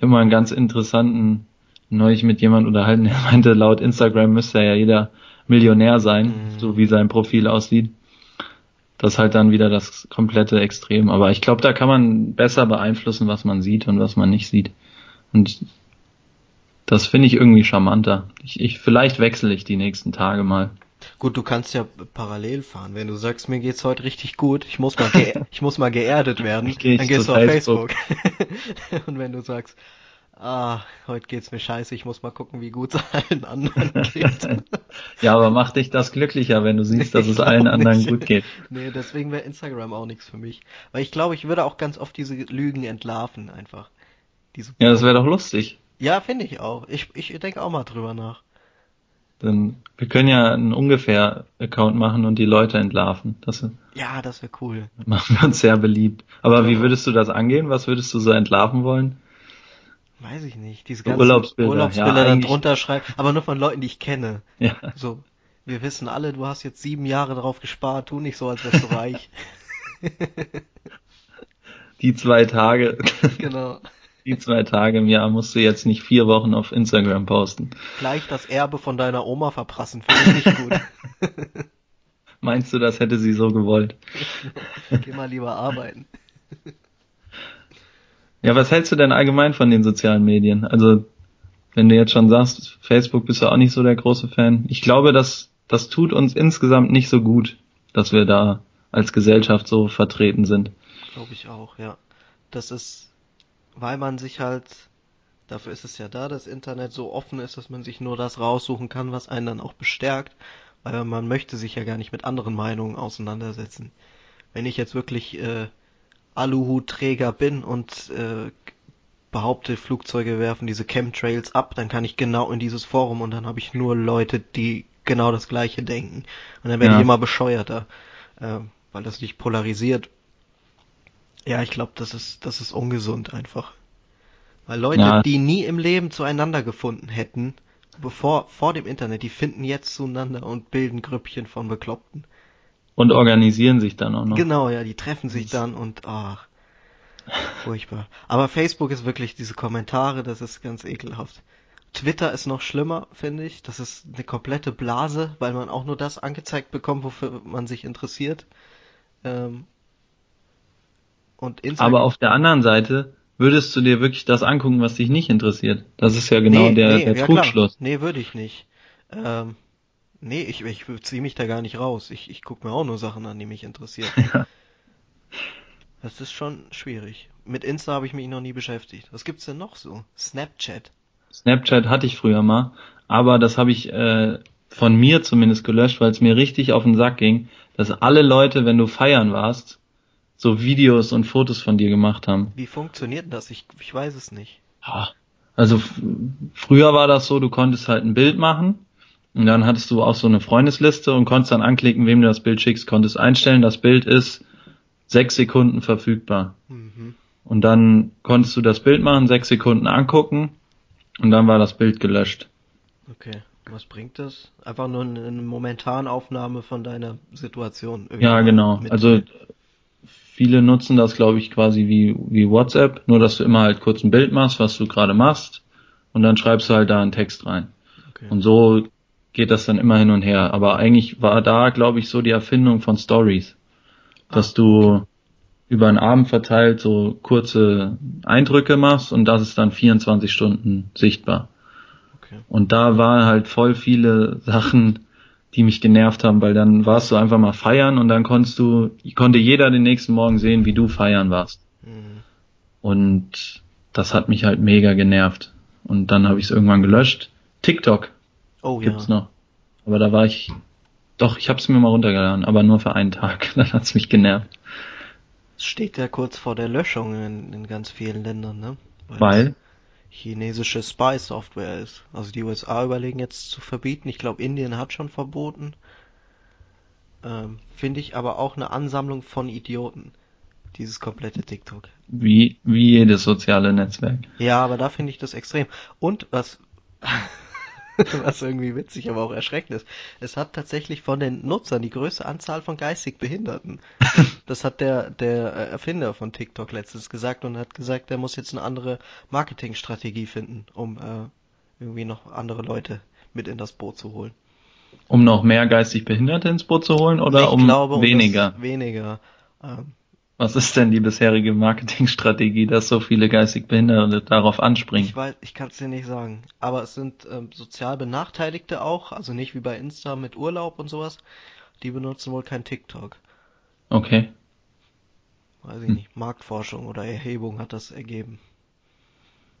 B: immer einen ganz interessanten, neulich mit jemand unterhalten, der meinte, laut Instagram müsste ja jeder Millionär sein, mhm. so wie sein Profil aussieht. Das ist halt dann wieder das komplette Extrem. Aber ich glaube, da kann man besser beeinflussen, was man sieht und was man nicht sieht. Und das finde ich irgendwie charmanter. Ich, ich, vielleicht wechsle ich die nächsten Tage mal.
A: Gut, du kannst ja parallel fahren. Wenn du sagst, mir geht's heute richtig gut, ich muss mal, ich muss mal geerdet werden, dann gehst du auf Facebook. Facebook. und wenn du sagst, ah, heute geht's mir scheiße, ich muss mal gucken, wie gut es allen anderen geht.
B: ja, aber macht dich das glücklicher, wenn du siehst, dass es allen anderen nicht. gut geht.
A: Nee, deswegen wäre Instagram auch nichts für mich. Weil ich glaube, ich würde auch ganz oft diese Lügen entlarven, einfach.
B: Diese ja, das wäre doch lustig.
A: Ja, finde ich auch. Ich, ich denke auch mal drüber nach.
B: Dann, wir können ja einen ungefähr Account machen und die Leute entlarven. Das,
A: ja, das wäre cool.
B: Machen wir uns sehr beliebt. Aber ja. wie würdest du das angehen? Was würdest du so entlarven wollen?
A: Weiß ich nicht. Diese ganzen Urlaubsbilder, Urlaubsbilder ja, dann drunter schreiben, aber nur von Leuten, die ich kenne. Ja. So, wir wissen alle, du hast jetzt sieben Jahre drauf gespart, tu nicht so, als wärst du reich.
B: Die zwei Tage. Genau. Die zwei Tage im Jahr musst du jetzt nicht vier Wochen auf Instagram posten.
A: Gleich das Erbe von deiner Oma verprassen, finde ich nicht gut.
B: Meinst du, das hätte sie so gewollt?
A: Geh mal lieber arbeiten.
B: Ja, was hältst du denn allgemein von den sozialen Medien? Also, wenn du jetzt schon sagst, Facebook bist du auch nicht so der große Fan. Ich glaube, dass das tut uns insgesamt nicht so gut, dass wir da als Gesellschaft so vertreten sind.
A: Glaube ich auch, ja. Das ist, weil man sich halt, dafür ist es ja da, das Internet so offen ist, dass man sich nur das raussuchen kann, was einen dann auch bestärkt, weil man möchte sich ja gar nicht mit anderen Meinungen auseinandersetzen. Wenn ich jetzt wirklich äh, Aluhutträger bin und äh, behaupte, Flugzeuge werfen diese Chemtrails ab, dann kann ich genau in dieses Forum und dann habe ich nur Leute, die genau das gleiche denken. Und dann werde ja. ich immer bescheuerter, äh, weil das nicht polarisiert. Ja, ich glaube, das ist, das ist ungesund einfach. Weil Leute, ja. die nie im Leben zueinander gefunden hätten, bevor, vor dem Internet, die finden jetzt zueinander und bilden Grüppchen von Bekloppten.
B: Und organisieren sich dann auch noch.
A: Genau, ja, die treffen sich dann und ach, furchtbar. Aber Facebook ist wirklich diese Kommentare, das ist ganz ekelhaft. Twitter ist noch schlimmer, finde ich. Das ist eine komplette Blase, weil man auch nur das angezeigt bekommt, wofür man sich interessiert. Ähm,
B: und Instagram Aber auf der anderen Seite würdest du dir wirklich das angucken, was dich nicht interessiert. Das ist ja genau nee, der, nee, der ja Trugschluss.
A: Klar. Nee, würde ich nicht. Ähm, Nee, ich, ich ziehe mich da gar nicht raus. Ich, ich gucke mir auch nur Sachen an, die mich interessieren. das ist schon schwierig. Mit Insta habe ich mich noch nie beschäftigt. Was gibt's denn noch so? Snapchat.
B: Snapchat hatte ich früher mal, aber das habe ich äh, von mir zumindest gelöscht, weil es mir richtig auf den Sack ging, dass alle Leute, wenn du feiern warst, so Videos und Fotos von dir gemacht haben.
A: Wie funktioniert das? Ich, ich weiß es nicht.
B: Also früher war das so, du konntest halt ein Bild machen und dann hattest du auch so eine Freundesliste und konntest dann anklicken, wem du das Bild schickst, konntest einstellen, das Bild ist sechs Sekunden verfügbar. Mhm. Und dann konntest du das Bild machen, sechs Sekunden angucken und dann war das Bild gelöscht.
A: Okay. Was bringt das? Einfach nur eine Momentanaufnahme von deiner Situation.
B: Ja, genau. Also viele nutzen das, glaube ich, quasi wie, wie WhatsApp, nur dass du immer halt kurz ein Bild machst, was du gerade machst, und dann schreibst du halt da einen Text rein. Okay. Und so geht das dann immer hin und her. Aber eigentlich war da, glaube ich, so die Erfindung von Stories. Dass ah, du okay. über einen Abend verteilt so kurze Eindrücke machst und das ist dann 24 Stunden sichtbar. Okay. Und da waren halt voll viele Sachen, die mich genervt haben, weil dann warst du einfach mal feiern und dann konntest du, konnte jeder den nächsten Morgen sehen, wie du feiern warst. Mhm. Und das hat mich halt mega genervt. Und dann habe ich es irgendwann gelöscht. TikTok oh, gibt's ja. noch. Aber da war ich, doch, ich habe es mir mal runtergeladen, aber nur für einen Tag. dann hat's mich genervt.
A: Es steht ja kurz vor der Löschung in, in ganz vielen Ländern, ne?
B: Weil? weil?
A: Chinesische Spy-Software ist. Also die USA überlegen jetzt zu verbieten. Ich glaube, Indien hat schon verboten. Ähm, Finde ich aber auch eine Ansammlung von Idioten. Dieses komplette TikTok.
B: Wie, wie jedes soziale Netzwerk.
A: Ja, aber da finde ich das extrem. Und was was irgendwie witzig, aber auch erschreckend ist. Es hat tatsächlich von den Nutzern die größte Anzahl von geistig Behinderten. Das hat der, der Erfinder von TikTok letztens gesagt und hat gesagt, er muss jetzt eine andere Marketingstrategie finden, um äh, irgendwie noch andere Leute mit in das Boot zu holen.
B: Um noch mehr geistig Behinderte ins Boot zu holen oder ich um glaube, weniger?
A: Um weniger. Ähm,
B: was ist denn die bisherige Marketingstrategie, dass so viele geistig Behinderte darauf anspringen?
A: Ich weiß, ich kann es dir nicht sagen. Aber es sind ähm, sozial Benachteiligte auch, also nicht wie bei Insta mit Urlaub und sowas. Die benutzen wohl kein TikTok.
B: Okay.
A: Weiß ich hm. nicht. Marktforschung oder Erhebung hat das ergeben.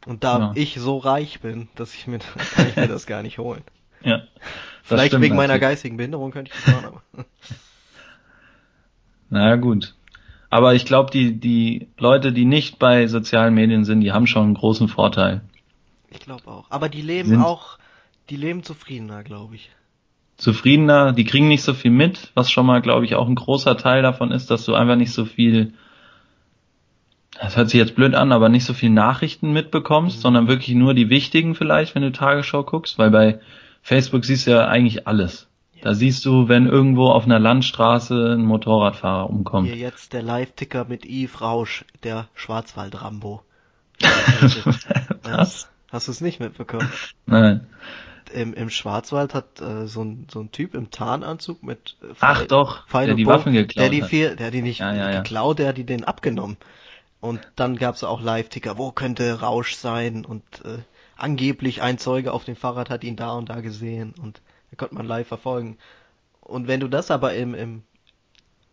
A: Und da ja. ich so reich bin, dass ich mir, kann ich mir das gar nicht holen.
B: Ja.
A: Vielleicht wegen natürlich. meiner geistigen Behinderung könnte ich das machen, aber.
B: naja, gut. Aber ich glaube, die, die Leute, die nicht bei sozialen Medien sind, die haben schon einen großen Vorteil.
A: Ich glaube auch. Aber die leben sind auch, die leben zufriedener, glaube ich.
B: Zufriedener, die kriegen nicht so viel mit, was schon mal, glaube ich, auch ein großer Teil davon ist, dass du einfach nicht so viel, das hört sich jetzt blöd an, aber nicht so viel Nachrichten mitbekommst, mhm. sondern wirklich nur die wichtigen vielleicht, wenn du Tagesschau guckst, weil bei Facebook siehst du ja eigentlich alles. Da siehst du, wenn irgendwo auf einer Landstraße ein Motorradfahrer umkommt.
A: Hier jetzt der Live-Ticker mit Yves Rausch, der Schwarzwald-Rambo. Was? Hast du es nicht mitbekommen?
B: Nein.
A: Im, im Schwarzwald hat äh, so, ein, so ein Typ im Tarnanzug mit
B: äh, Ach doch, Pfeil der die Bogen, Waffen geklaut
A: der die vier, der hat die nicht ja, ja, ja. geklaut, der hat die den abgenommen. Und dann gab's auch Live-Ticker, wo könnte Rausch sein? Und äh, angeblich ein Zeuge auf dem Fahrrad hat ihn da und da gesehen und da konnte man live verfolgen. Und wenn du das aber im, im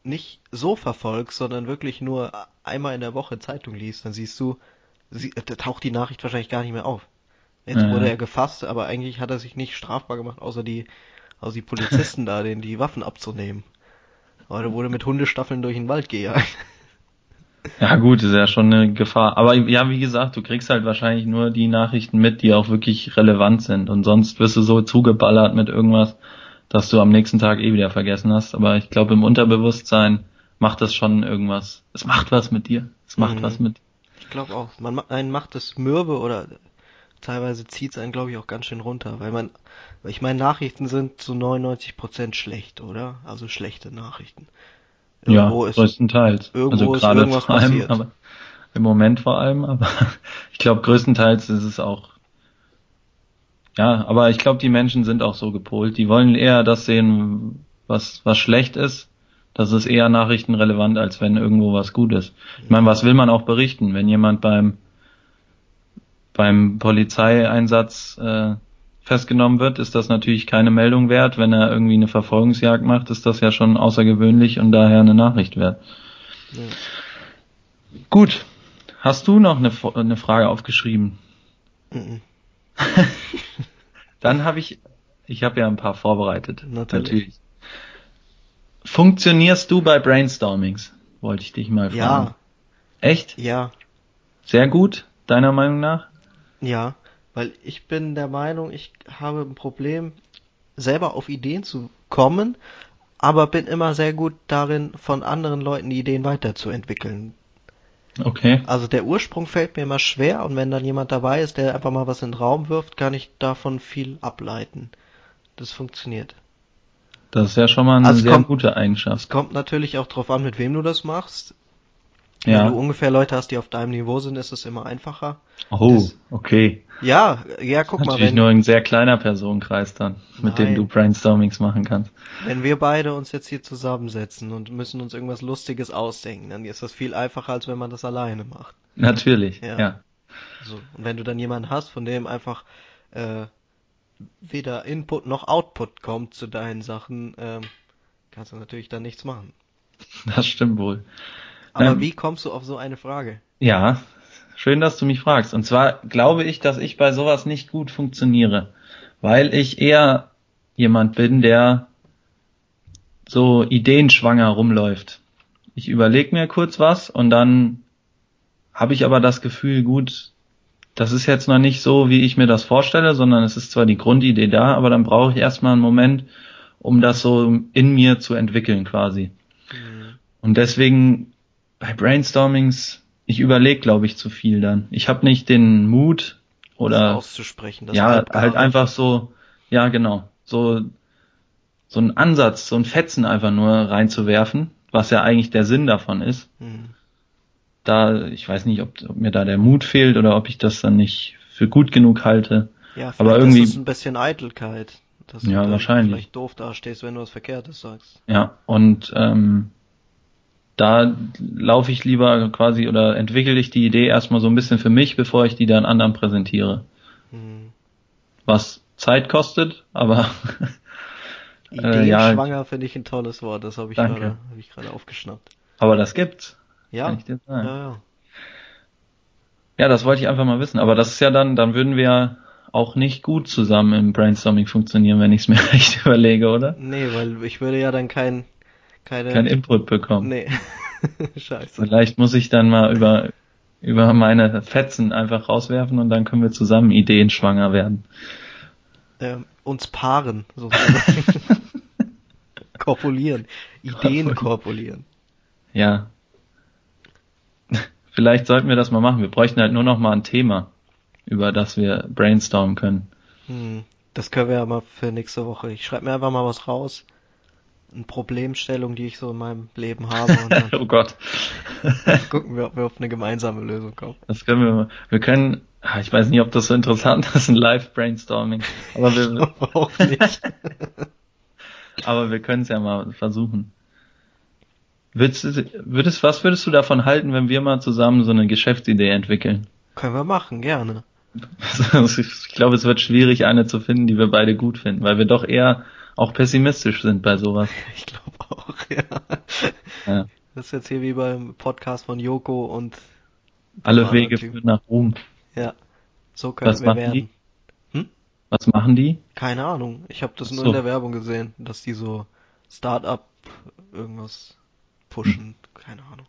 A: nicht so verfolgst, sondern wirklich nur einmal in der Woche Zeitung liest, dann siehst du, sie, da taucht die Nachricht wahrscheinlich gar nicht mehr auf. Jetzt ja. wurde er gefasst, aber eigentlich hat er sich nicht strafbar gemacht, außer die, außer die Polizisten da, denen die Waffen abzunehmen. Aber er wurde mit Hundestaffeln durch den Wald gejagt.
B: Ja gut, ist ja schon eine Gefahr. Aber ja, wie gesagt, du kriegst halt wahrscheinlich nur die Nachrichten mit, die auch wirklich relevant sind. Und sonst wirst du so zugeballert mit irgendwas, dass du am nächsten Tag eh wieder vergessen hast. Aber ich glaube, im Unterbewusstsein macht das schon irgendwas. Es macht was mit dir. Es macht mhm. was mit.
A: Ich glaube auch. Man einen macht es mürbe oder teilweise zieht es einen, glaube ich, auch ganz schön runter. Weil man, ich meine, Nachrichten sind zu 99 Prozent schlecht, oder? Also schlechte Nachrichten.
B: Irgendwo ja, ist, größtenteils.
A: Also gerade vor allem, passiert.
B: aber im Moment vor allem, aber ich glaube größtenteils ist es auch ja, aber ich glaube, die Menschen sind auch so gepolt. Die wollen eher das sehen, was, was schlecht ist. Das ist eher nachrichtenrelevant, als wenn irgendwo was gut ist. Ich meine, was will man auch berichten, wenn jemand beim beim Polizeieinsatz äh, festgenommen wird, ist das natürlich keine Meldung wert. Wenn er irgendwie eine Verfolgungsjagd macht, ist das ja schon außergewöhnlich und daher eine Nachricht wert. Ja. Gut. Hast du noch eine, eine Frage aufgeschrieben? Mhm. Dann habe ich, ich habe ja ein paar vorbereitet.
A: Natürlich. natürlich.
B: Funktionierst du bei Brainstormings? Wollte ich dich mal fragen. Ja. Echt?
A: Ja.
B: Sehr gut, deiner Meinung nach?
A: Ja, Weil ich bin der Meinung, ich habe ein Problem, selber auf Ideen zu kommen, aber bin immer sehr gut darin, von anderen Leuten die Ideen weiterzuentwickeln.
B: Okay.
A: Also der Ursprung fällt mir immer schwer und wenn dann jemand dabei ist, der einfach mal was in den Raum wirft, kann ich davon viel ableiten. Das funktioniert.
B: Das ist ja schon mal eine
A: Also
B: sehr
A: kommt-
B: gute Eigenschaft.
A: Es kommt natürlich auch drauf an, mit wem du das machst.
B: Ja.
A: Wenn du ungefähr Leute hast, die auf deinem Niveau sind, ist es immer einfacher.
B: Oh,
A: das-
B: okay.
A: Ja, ja, guck mal,
B: Natürlich nur ein sehr kleiner Personenkreis dann, mit dem
A: Nein.
B: du Brainstormings machen kannst.
A: wenn wir beide uns jetzt hier zusammensetzen und müssen uns irgendwas Lustiges ausdenken, dann ist das viel einfacher, als wenn man das alleine macht.
B: Natürlich,
A: Ja.
B: ja.
A: So. Und wenn du dann jemanden hast, von dem einfach äh, weder Input noch Output kommt zu deinen Sachen, ähm, kannst du natürlich dann nichts machen.
B: Das stimmt wohl.
A: Aber
B: Ähm,
A: wie kommst du auf so eine Frage?
B: Ja, schön, dass du mich fragst. Und zwar glaube ich, dass ich bei sowas nicht gut funktioniere, weil ich eher jemand bin, der so ideenschwanger rumläuft. Ich überlege mir kurz was und dann habe ich aber das Gefühl, gut, das ist jetzt noch nicht so, wie ich mir das vorstelle, sondern es ist zwar die Grundidee da, aber dann brauche ich erstmal einen Moment, um das so in mir zu entwickeln quasi.
A: Hm.
B: Und deswegen bei Brainstormings, ich überlege, glaube ich, zu viel dann. Ich habe nicht den Mut
A: das
B: oder
A: auszusprechen. Das
B: ja, halt einfach so, ja genau, so so einen Ansatz, so ein Fetzen einfach nur reinzuwerfen, was ja eigentlich der Sinn davon ist.
A: Hm.
B: Da, ich weiß nicht, ob, ob mir da der Mut fehlt oder ob ich das dann nicht für gut genug halte.
A: Ja,
B: Aber irgendwie-
A: ist es ein bisschen Eitelkeit. Dass
B: Ja,
A: du
B: wahrscheinlich.
A: vielleicht doof dastehst, wenn du was Verkehrtes sagst.
B: Ja, und ähm, da laufe ich lieber quasi oder entwickle ich die Idee erstmal so ein bisschen für mich, bevor ich die dann anderen präsentiere.
A: Hm.
B: Was Zeit kostet, aber
A: Ideenschwanger
B: Äh, ja.
A: finde ich ein tolles Wort, das habe ich gerade hab ich gerade aufgeschnappt.
B: aber das gibt's,
A: Ja,
B: kann ich dir sagen.
A: ja, ja.
B: Ja, das wollte ich einfach mal wissen. Aber das ist ja dann, dann würden wir ja auch nicht gut zusammen im Brainstorming funktionieren, wenn ich es mir recht überlege, oder?
A: Nee, weil ich würde ja dann kein keine
B: Kein Input bekommen.
A: Nee. Scheiße.
B: Vielleicht muss ich dann mal über über meine Fetzen einfach rauswerfen und dann können wir zusammen ideenschwanger werden.
A: Ähm, uns paaren, sozusagen. korpulieren. Ideen korpulieren.
B: Ja. Vielleicht sollten wir das mal machen. Wir bräuchten halt nur noch mal ein Thema, über das wir brainstormen können.
A: Hm. Das können wir ja mal für nächste Woche. Ich schreibe mir einfach mal was raus. Eine Problemstellung, die ich so in meinem Leben habe
B: oh Gott.
A: gucken wir, ob wir auf eine gemeinsame Lösung kommen.
B: Das können wir mal. Wir können, ah, ich weiß nicht, ob das so interessant ist, ein Live-Brainstorming. Aber wir,
A: auch nicht.
B: aber wir können es ja mal versuchen. Würdest, würdest, was würdest du davon halten, wenn wir mal zusammen so eine Geschäftsidee entwickeln?
A: Können wir machen, gerne.
B: Ich glaube, es wird schwierig, eine zu finden, die wir beide gut finden, weil wir doch eher auch pessimistisch sind bei sowas.
A: Ich glaube auch, ja.
B: Ja.
A: Das ist jetzt hier wie beim Podcast von Joko und
B: Alle Wege führen nach Ruhm.
A: Ja. So können
B: Was
A: wir
B: machen
A: werden.
B: die? Was machen die?
A: Keine Ahnung. Ich habe das
B: Ach
A: nur in der Werbung gesehen, dass die so Start-up irgendwas pushen. Keine Ahnung.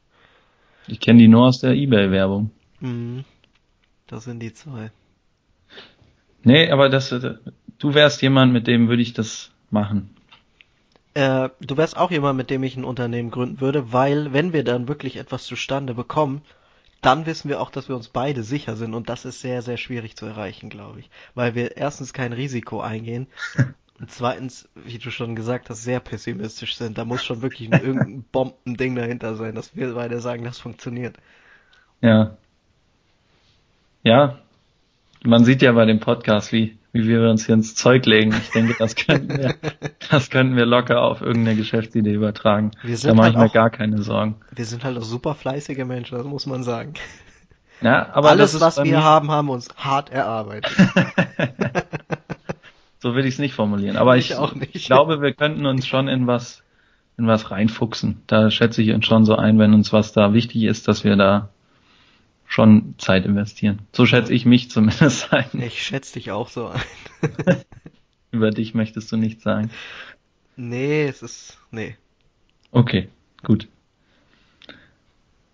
B: Ich kenne die nur aus der Ebay-Werbung.
A: Mhm. Das sind die zwei.
B: Nee, aber das, äh, du wärst jemand, mit dem würde ich das machen.
A: Äh, du wärst auch jemand, mit dem ich ein Unternehmen gründen würde, weil wenn wir dann wirklich etwas zustande bekommen, dann wissen wir auch, dass wir uns beide sicher sind und das ist sehr, sehr schwierig zu erreichen, glaube ich. Weil wir erstens kein Risiko eingehen und zweitens, wie du schon gesagt hast, sehr pessimistisch sind. Da muss schon wirklich ein, irgendein Bombending dahinter sein, dass wir beide sagen, das funktioniert.
B: Ja. Ja. Man sieht ja bei dem Podcast, wie, wie wir uns hier ins Zeug legen. Ich denke, das könnten wir, das könnten wir locker auf irgendeine Geschäftsidee übertragen.
A: Wir
B: Da mache
A: halt
B: ich mir
A: auch,
B: gar keine Sorgen.
A: wir sind halt auch super fleißige Menschen, das muss man sagen.
B: Ja, aber
A: Alles, was wir haben, haben wir uns hart erarbeitet.
B: so will ich es nicht formulieren. Aber
A: Ich
B: ich,
A: auch nicht.
B: ich glaube, wir könnten uns schon in was, in was reinfuchsen. Da schätze ich uns schon so ein, wenn uns was da wichtig ist, dass wir da schon Zeit investieren. So schätze ich mich zumindest ein.
A: Ich schätze dich auch so ein.
B: Über dich möchtest du nichts sagen.
A: Nee, es ist. Nee.
B: Okay, gut.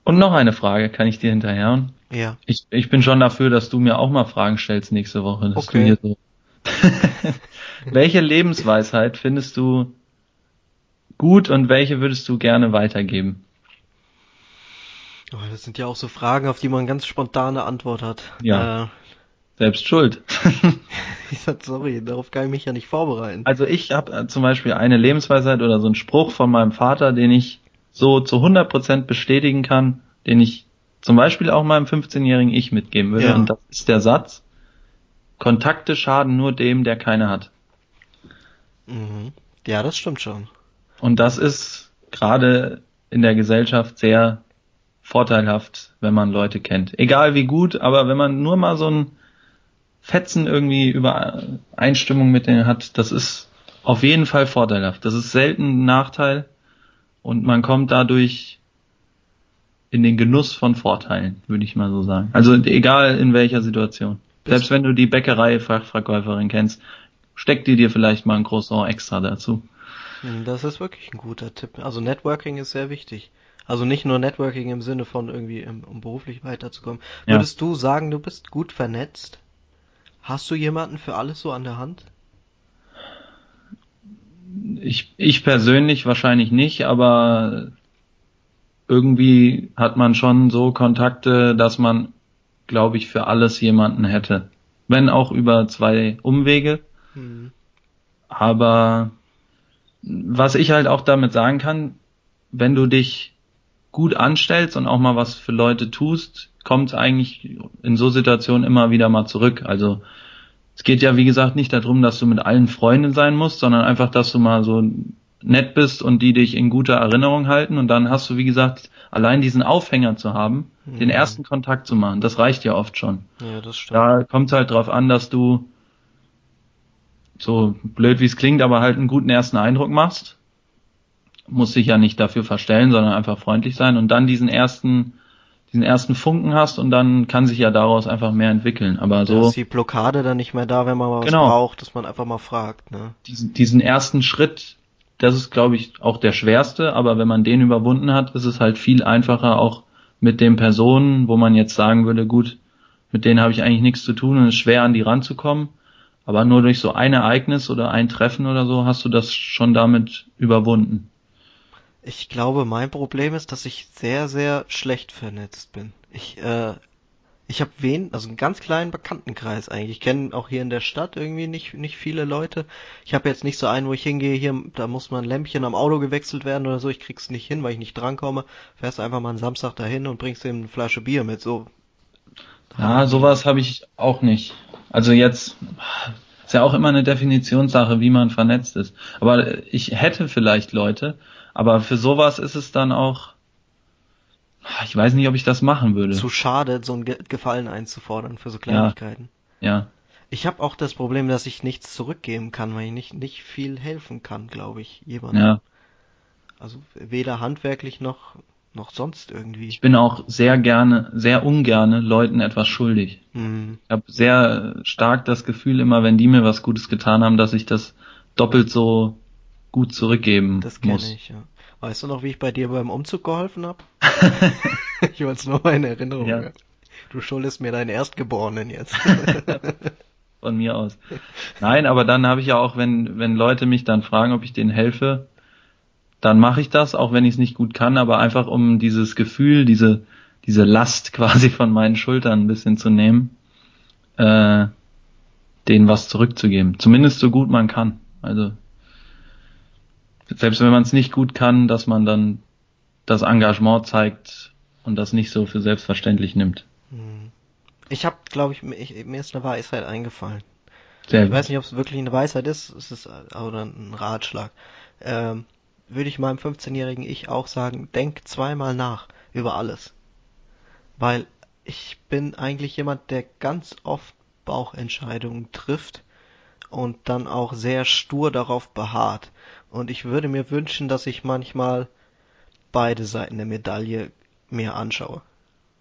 B: Und noch eine Frage, kann ich dir hinterherhauen?
A: Ja.
B: Ich, ich bin schon dafür, dass du mir auch mal Fragen stellst nächste Woche.
A: Okay.
B: So welche Lebensweisheit findest du gut und welche würdest du gerne weitergeben?
A: Oh, das sind ja auch so Fragen, auf die man ganz spontane Antwort hat.
B: Ja.
A: Äh,
B: Selbst schuld.
A: ich sag, sorry, darauf kann ich mich ja nicht vorbereiten.
B: Also ich habe zum Beispiel eine Lebensweisheit oder so einen Spruch von meinem Vater, den ich so zu 100% bestätigen kann, den ich zum Beispiel auch meinem 15-jährigen Ich mitgeben würde.
A: Ja.
B: Und das ist der Satz, Kontakte schaden nur dem, der keine hat.
A: Mhm. Ja, das stimmt schon.
B: Und das ist gerade in der Gesellschaft sehr vorteilhaft, wenn man Leute kennt. Egal wie gut, aber wenn man nur mal so ein Fetzen irgendwie Übereinstimmung mit denen hat, das ist auf jeden Fall vorteilhaft. Das ist selten ein Nachteil und man kommt dadurch in den Genuss von Vorteilen, würde ich mal so sagen. Also egal in welcher Situation. Selbst wenn du die Bäckerei-Fachverkäuferin kennst, steckt die dir vielleicht mal ein Croissant extra dazu.
A: Das ist wirklich ein guter Tipp. Also Networking ist sehr wichtig. Also nicht nur Networking im Sinne von irgendwie, ähm, um beruflich weiterzukommen.
B: Ja.
A: Würdest du sagen, du bist gut vernetzt? Hast du jemanden für alles so an der Hand?
B: Ich, ich persönlich wahrscheinlich nicht, aber irgendwie hat man schon so Kontakte, dass man, glaube ich, für alles jemanden hätte. Wenn auch über zwei Umwege.
A: Hm.
B: Aber was ich halt auch damit sagen kann, wenn du dich gut anstellst und auch mal was für Leute tust, kommt es eigentlich in so Situationen immer wieder mal zurück. Also es geht ja wie gesagt nicht darum, dass du mit allen Freunden sein musst, sondern einfach, dass du mal so nett bist und die dich in guter Erinnerung halten und dann hast du wie gesagt allein diesen Aufhänger zu haben, den
A: Mhm.
B: ersten Kontakt zu machen. Das reicht ja oft schon.
A: Ja, das stimmt.
B: Da kommt es halt drauf an, dass du so blöd wie es klingt, aber halt einen guten ersten Eindruck machst. Muss dich ja nicht dafür verstellen, sondern einfach freundlich sein und dann diesen ersten, diesen ersten Funken hast und dann kann sich ja daraus einfach mehr entwickeln. Aber
A: Da
B: so
A: ist die Blockade dann nicht mehr da, wenn man mal was
B: Genau.
A: braucht, dass man einfach mal fragt, ne?
B: diesen, diesen ersten Schritt, das ist glaube ich auch der schwerste, aber wenn man den überwunden hat, ist es halt viel einfacher auch mit den Personen, wo man jetzt sagen würde, gut, mit denen habe ich eigentlich nichts zu tun und es ist schwer an die ranzukommen. Aber nur durch so ein Ereignis oder ein Treffen oder so hast du das schon damit überwunden.
A: Ich glaube, mein Problem ist, dass ich sehr, sehr schlecht vernetzt bin. Ich, äh, ich habe wen, also einen ganz kleinen Bekanntenkreis eigentlich. Ich kenne auch hier in der Stadt irgendwie nicht, nicht viele Leute. Ich habe jetzt nicht so einen, wo ich hingehe, hier, da muss mal ein Lämpchen am Auto gewechselt werden oder so. Ich krieg's nicht hin, weil ich nicht drankomme. Fährst einfach mal einen Samstag dahin und bringst ihm eine Flasche Bier mit. So.
B: Ja, sowas habe ich auch nicht. Also jetzt ist ja auch immer eine Definitionssache, wie man vernetzt ist. Aber ich hätte vielleicht Leute, aber für sowas ist es dann auch, ich weiß nicht, ob ich das machen würde.
A: Zu schade, so einen Ge Gefallen einzufordern für so Kleinigkeiten.
B: Ja,
A: Ich habe auch das Problem, dass ich nichts zurückgeben kann, weil ich nicht, nicht viel helfen kann, glaube ich, jemandem.
B: ja.
A: Also weder handwerklich noch noch sonst irgendwie.
B: Ich bin auch sehr gerne, sehr ungerne Leuten etwas schuldig.
A: Hm.
B: Ich habe sehr stark das Gefühl immer, wenn die mir was Gutes getan haben, dass ich das doppelt so gut zurückgeben
A: Das kenne
B: muss.
A: ich, ja. Weißt du noch, wie ich bei dir beim Umzug geholfen habe? ich wollte es nur mal in Erinnerung.
B: Ja.
A: Du schuldest mir deinen Erstgeborenen jetzt.
B: von mir aus. Nein, aber dann habe ich ja auch, wenn, wenn Leute mich dann fragen, ob ich denen helfe, dann mache ich das, auch wenn ich es nicht gut kann, aber einfach um dieses Gefühl, diese, diese Last quasi von meinen Schultern ein bisschen zu nehmen, äh, denen was zurückzugeben. Zumindest so gut man kann. Also selbst wenn man es nicht gut kann, dass man dann das Engagement zeigt und das nicht so für selbstverständlich nimmt.
A: Hm. Ich habe, glaube ich, mir, ich, mir ist eine Weisheit eingefallen.
B: Sehr
A: Ich weiß nicht, ob es wirklich eine Weisheit ist, es ist äh, oder ein Ratschlag. Ähm, würde ich meinem 15-jährigen Ich auch sagen, denk zweimal nach über alles. Weil ich bin eigentlich jemand, der ganz oft Bauchentscheidungen trifft und dann auch sehr stur darauf beharrt. Und ich würde mir wünschen, dass ich manchmal beide Seiten der Medaille mir anschaue.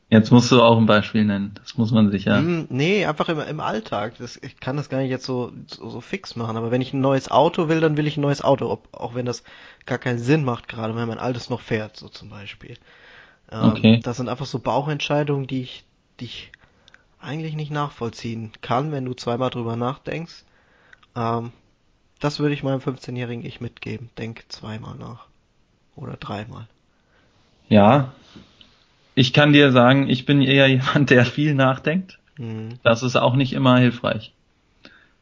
B: Jetzt musst du auch ein Beispiel nennen. Das muss man sich ja.
A: Hm, nee, einfach im, im Alltag. Das, ich kann das gar nicht jetzt so, so, so fix machen. Aber wenn ich ein neues Auto will, dann will ich ein neues Auto. Ob, auch wenn das gar keinen Sinn macht, gerade wenn mein altes noch fährt, so zum Beispiel. Ähm, okay. Das sind einfach so Bauchentscheidungen, die ich, die ich eigentlich nicht nachvollziehen kann, wenn du zweimal drüber nachdenkst. Ähm, das würde ich meinem 15-jährigen Ich mitgeben. Denk zweimal nach. Oder dreimal.
B: Ja. Ich kann dir sagen, ich bin eher jemand, der viel nachdenkt. Mhm. Das ist auch nicht immer hilfreich.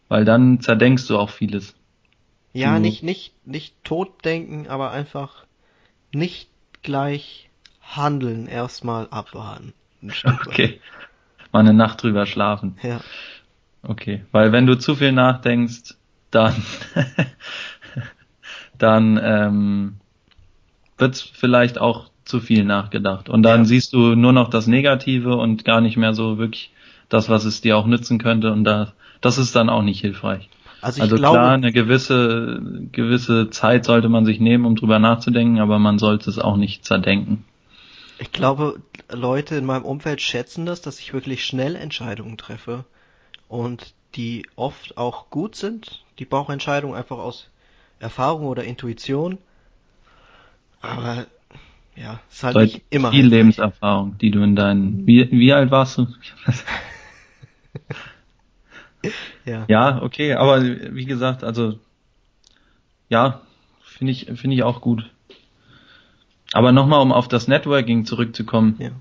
B: Weil dann zerdenkst du auch vieles.
A: Ja, du nicht, nicht, nicht totdenken, aber einfach nicht gleich handeln, erstmal abwarten.
B: Okay. Mal eine Nacht drüber schlafen.
A: Ja.
B: Okay. Weil wenn du zu viel nachdenkst, dann, dann ähm, wird vielleicht auch zu viel nachgedacht. Und dann ja. siehst du nur noch das Negative und gar nicht mehr so wirklich das, was es dir auch nützen könnte. Und da, das ist dann auch nicht hilfreich. Also, ich also glaube, klar, eine gewisse, gewisse Zeit sollte man sich nehmen, um drüber nachzudenken, aber man sollte es auch nicht zerdenken.
A: Ich glaube, Leute in meinem Umfeld schätzen das, dass ich wirklich schnell Entscheidungen treffe und die oft auch gut sind, die Bauchentscheidungen einfach aus Erfahrung oder Intuition. Aber ja, es ist halt nicht immer.
B: Viel Lebenserfahrung, die du in deinen. Wie, wie alt warst du? ja. Ja, okay, aber wie gesagt, also ja, finde ich, finde ich auch gut. Aber nochmal, um auf das Networking zurückzukommen. Ja.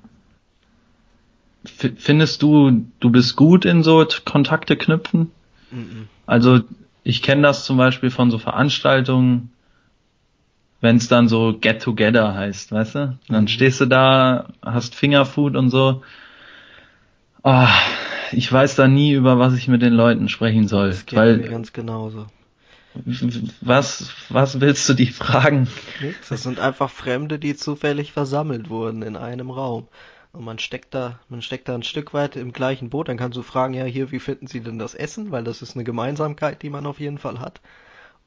B: Findest du, du bist gut in so Kontakte knüpfen? Mhm. Also ich kenne das zum Beispiel von so Veranstaltungen, wenn es dann so Get Together heißt, weißt du? Dann mhm. stehst du da, hast Fingerfood und so. Oh, ich weiß da nie, über was ich mit den Leuten sprechen soll. Das
A: geht weil, mir ganz genauso.
B: Was, was willst du die fragen?
A: Das sind einfach Fremde, die zufällig versammelt wurden in einem Raum. Und man steckt da, man steckt da ein Stück weit im gleichen Boot. Dann kannst du fragen, ja, hier, wie finden Sie denn das Essen? Weil das ist eine Gemeinsamkeit, die man auf jeden Fall hat.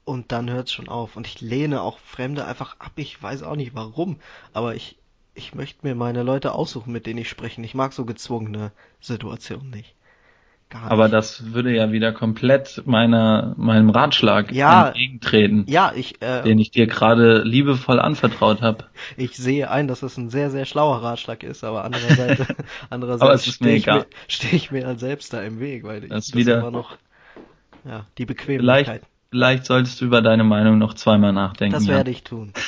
A: Und dann hört's schon auf. Und ich lehne auch Fremde einfach ab. Ich weiß auch nicht warum. Aber ich, ich möchte mir meine Leute aussuchen, mit denen ich spreche. Ich mag so gezwungene Situationen nicht.
B: Aber das würde ja wieder komplett meiner, meinem Ratschlag ja, entgegentreten.
A: Ja, ich, äh,
B: den ich dir gerade liebevoll anvertraut habe.
A: Ich sehe ein, dass es ein sehr, sehr schlauer Ratschlag ist, aber andererseits, andererseits stehe ich, mir, steh ich mir dann selbst da im Weg, weil
B: das ich wieder,
A: immer noch, ja, die Bequemlichkeit.
B: Vielleicht, vielleicht solltest du über deine Meinung noch zweimal nachdenken.
A: Das werde ja. ich tun.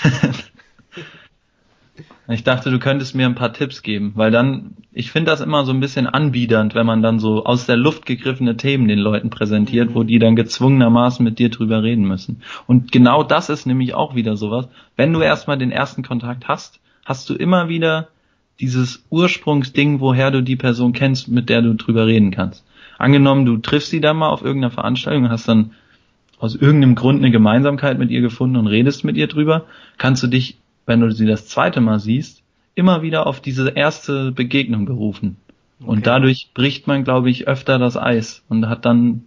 B: Ich dachte, du könntest mir ein paar Tipps geben, weil dann, ich finde das immer so ein bisschen anbiedernd, wenn man dann so aus der Luft gegriffene Themen den Leuten präsentiert, mhm. wo die dann gezwungenermaßen mit dir drüber reden müssen. Und genau das ist nämlich auch wieder sowas. Wenn du erstmal den ersten Kontakt hast, hast du immer wieder dieses Ursprungsding, woher du die Person kennst, mit der du drüber reden kannst. Angenommen, du triffst sie dann mal auf irgendeiner Veranstaltung, hast dann aus irgendeinem Grund eine Gemeinsamkeit mit ihr gefunden und redest mit ihr drüber, kannst du dich wenn du sie das zweite Mal siehst, immer wieder auf diese erste Begegnung berufen. Okay. Und dadurch bricht man, glaube ich, öfter das Eis und hat dann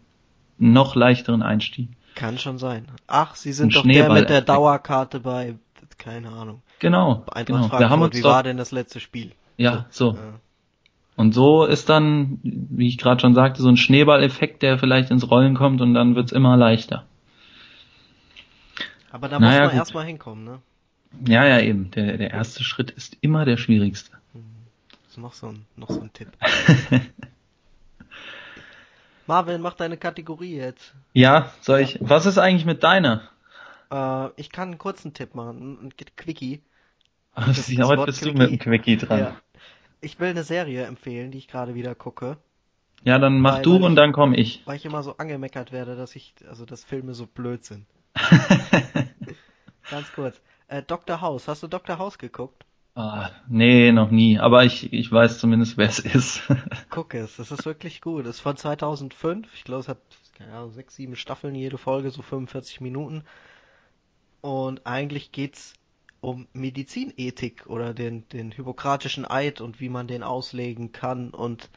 B: noch leichteren Einstieg.
A: Kann schon sein. Ach, Sie sind doch der mit der Dauerkarte bei, keine Ahnung.
B: Genau.
A: Bei genau. Wir haben uns Wie war denn das letzte Spiel?
B: Ja, so. so. Ja. Und so ist dann, wie ich gerade schon sagte, so ein Schneeballeffekt, der vielleicht ins Rollen kommt und dann wird's immer leichter.
A: Aber da naja, muss man erstmal hinkommen, ne?
B: Ja, ja, eben. Der, der erste Schritt ist immer der schwierigste.
A: Das ist noch so ein, noch so ein Tipp. Marvin, mach deine Kategorie jetzt.
B: Ja, soll ich. Was ist eigentlich mit deiner?
A: Äh, ich kann einen kurzen Tipp machen. Ein Quickie.
B: Also, ja, heute bist Quickie. du mit dem Quickie dran. Ja.
A: Ich will eine Serie empfehlen, die ich gerade wieder gucke.
B: Ja, dann mach weil, du weil und ich, dann komm ich.
A: Weil ich immer so angemeckert werde, dass ich, also dass Filme so blöd sind. Ganz kurz. Äh, Dr. House, hast du Dr. House geguckt?
B: Ah, nee, noch nie. Aber ich, ich weiß zumindest, wer es ist.
A: Guck es, es ist wirklich gut. Es ist von 2005. Ich glaube, es hat keine Ahnung, sechs, sieben Staffeln, jede Folge so 45 Minuten. Und eigentlich geht's um Medizinethik oder den, den hypokratischen Eid und wie man den auslegen kann. Und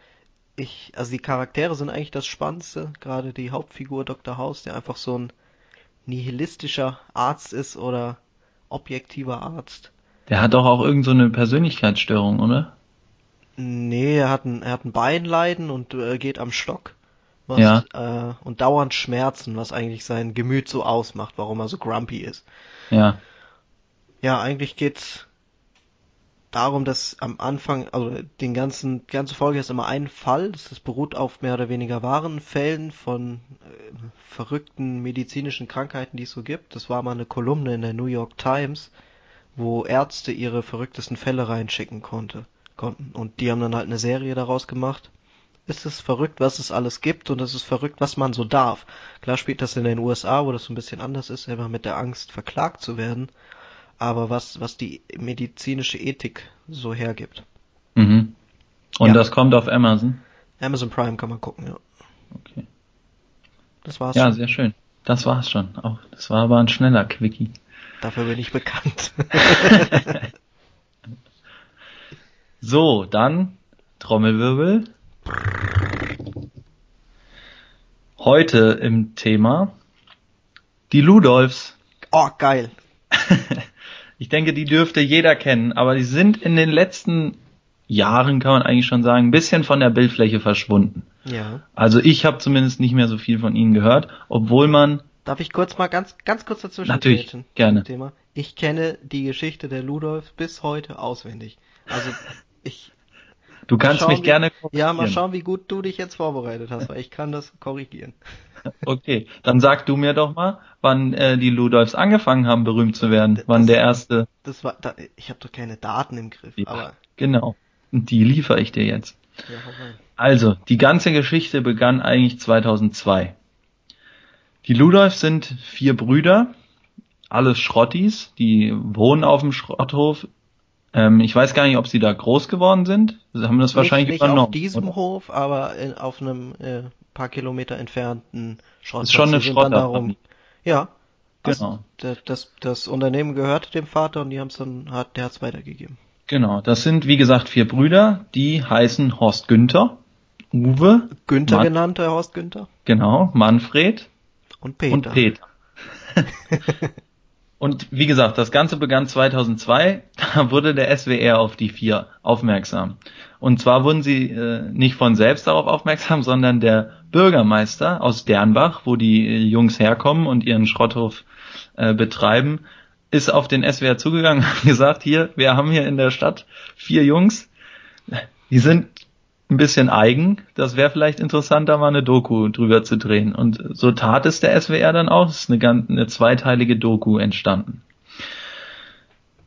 A: ich, also die Charaktere sind eigentlich das Spannendste. Gerade die Hauptfigur Dr. House, der einfach so ein nihilistischer Arzt ist oder objektiver Arzt.
B: Der hat doch auch irgend so eine Persönlichkeitsstörung, oder?
A: Nee, er hat ein, er hat ein Beinleiden und äh, geht am Stock.
B: Was, ja.
A: Äh, und dauernd Schmerzen, was eigentlich sein Gemüt so ausmacht, warum er so grumpy ist.
B: Ja.
A: Ja, eigentlich geht's darum, dass am Anfang, also den ganzen, die ganze Folge ist immer ein Fall, das beruht auf mehr oder weniger wahren Fällen von äh, verrückten medizinischen Krankheiten, die es so gibt. Das war mal eine Kolumne in der New York Times, wo Ärzte ihre verrücktesten Fälle reinschicken konnte, konnten. Und die haben dann halt eine Serie daraus gemacht. Es ist verrückt, was es alles gibt und es ist verrückt, was man so darf. Klar spielt das in den USA, wo das so ein bisschen anders ist, immer mit der Angst verklagt zu werden aber was, was die medizinische Ethik so hergibt.
B: Mhm. Und ja. das kommt auf Amazon?
A: Amazon Prime kann man gucken, ja.
B: Okay.
A: Das war's.
B: Ja, schon. sehr schön. Das war's schon. Auch, das war aber ein schneller Quickie.
A: Dafür bin ich bekannt.
B: so, dann Trommelwirbel. Heute im Thema die Ludolfs.
A: Oh, geil.
B: Ich denke, die dürfte jeder kennen, aber die sind in den letzten Jahren, kann man eigentlich schon sagen, ein bisschen von der Bildfläche verschwunden.
A: Ja.
B: Also ich habe zumindest nicht mehr so viel von ihnen gehört, obwohl man.
A: Darf ich kurz mal ganz, ganz kurz dazwischen
B: Natürlich, treten, gerne.
A: Thema? Ich kenne die Geschichte der Ludolf bis heute auswendig. Also ich.
B: Du kannst schauen, mich
A: wie,
B: gerne
A: korrigieren. Ja, mal schauen, wie gut du dich jetzt vorbereitet hast, weil ich kann das korrigieren.
B: Okay, dann sag du mir doch mal, wann äh, die Ludolfs angefangen haben, berühmt zu werden. Das, wann der erste.
A: Das war, da, ich habe doch keine Daten im Griff.
B: Ja,
A: aber
B: genau. Die liefere ich dir jetzt.
A: Ja,
B: also, die ganze Geschichte begann eigentlich 2002. Die Ludolfs sind vier Brüder, alles Schrottis, die wohnen auf dem Schrotthof. Ähm, ich weiß gar nicht, ob sie da groß geworden sind. Sie haben das
A: nicht,
B: wahrscheinlich
A: nicht
B: übernommen.
A: auf diesem oder? Hof, aber in, auf einem äh, paar Kilometer entfernten
B: Schrottplatz. Ist schon eine Schrotter.
A: Ja.
B: Genau.
A: Das, das, das Unternehmen gehörte dem Vater und die haben es dann, hat, der hat es weitergegeben.
B: Genau, das sind wie gesagt vier Brüder, die heißen Horst Günther, Uwe,
A: Günther Man genannt, der Horst Günther.
B: Genau, Manfred
A: und Peter.
B: Und Peter. und wie gesagt, das Ganze begann 2002, da wurde der SWR auf die vier aufmerksam. Und zwar wurden sie äh, nicht von selbst darauf aufmerksam, sondern der Bürgermeister aus Dernbach, wo die äh, Jungs herkommen und ihren Schrotthof äh, betreiben, ist auf den SWR zugegangen und gesagt, hier, wir haben hier in der Stadt vier Jungs, die sind ein bisschen eigen, das wäre vielleicht interessanter, mal eine Doku drüber zu drehen. Und so tat es der SWR dann auch, es ist eine, ganz, eine zweiteilige Doku entstanden.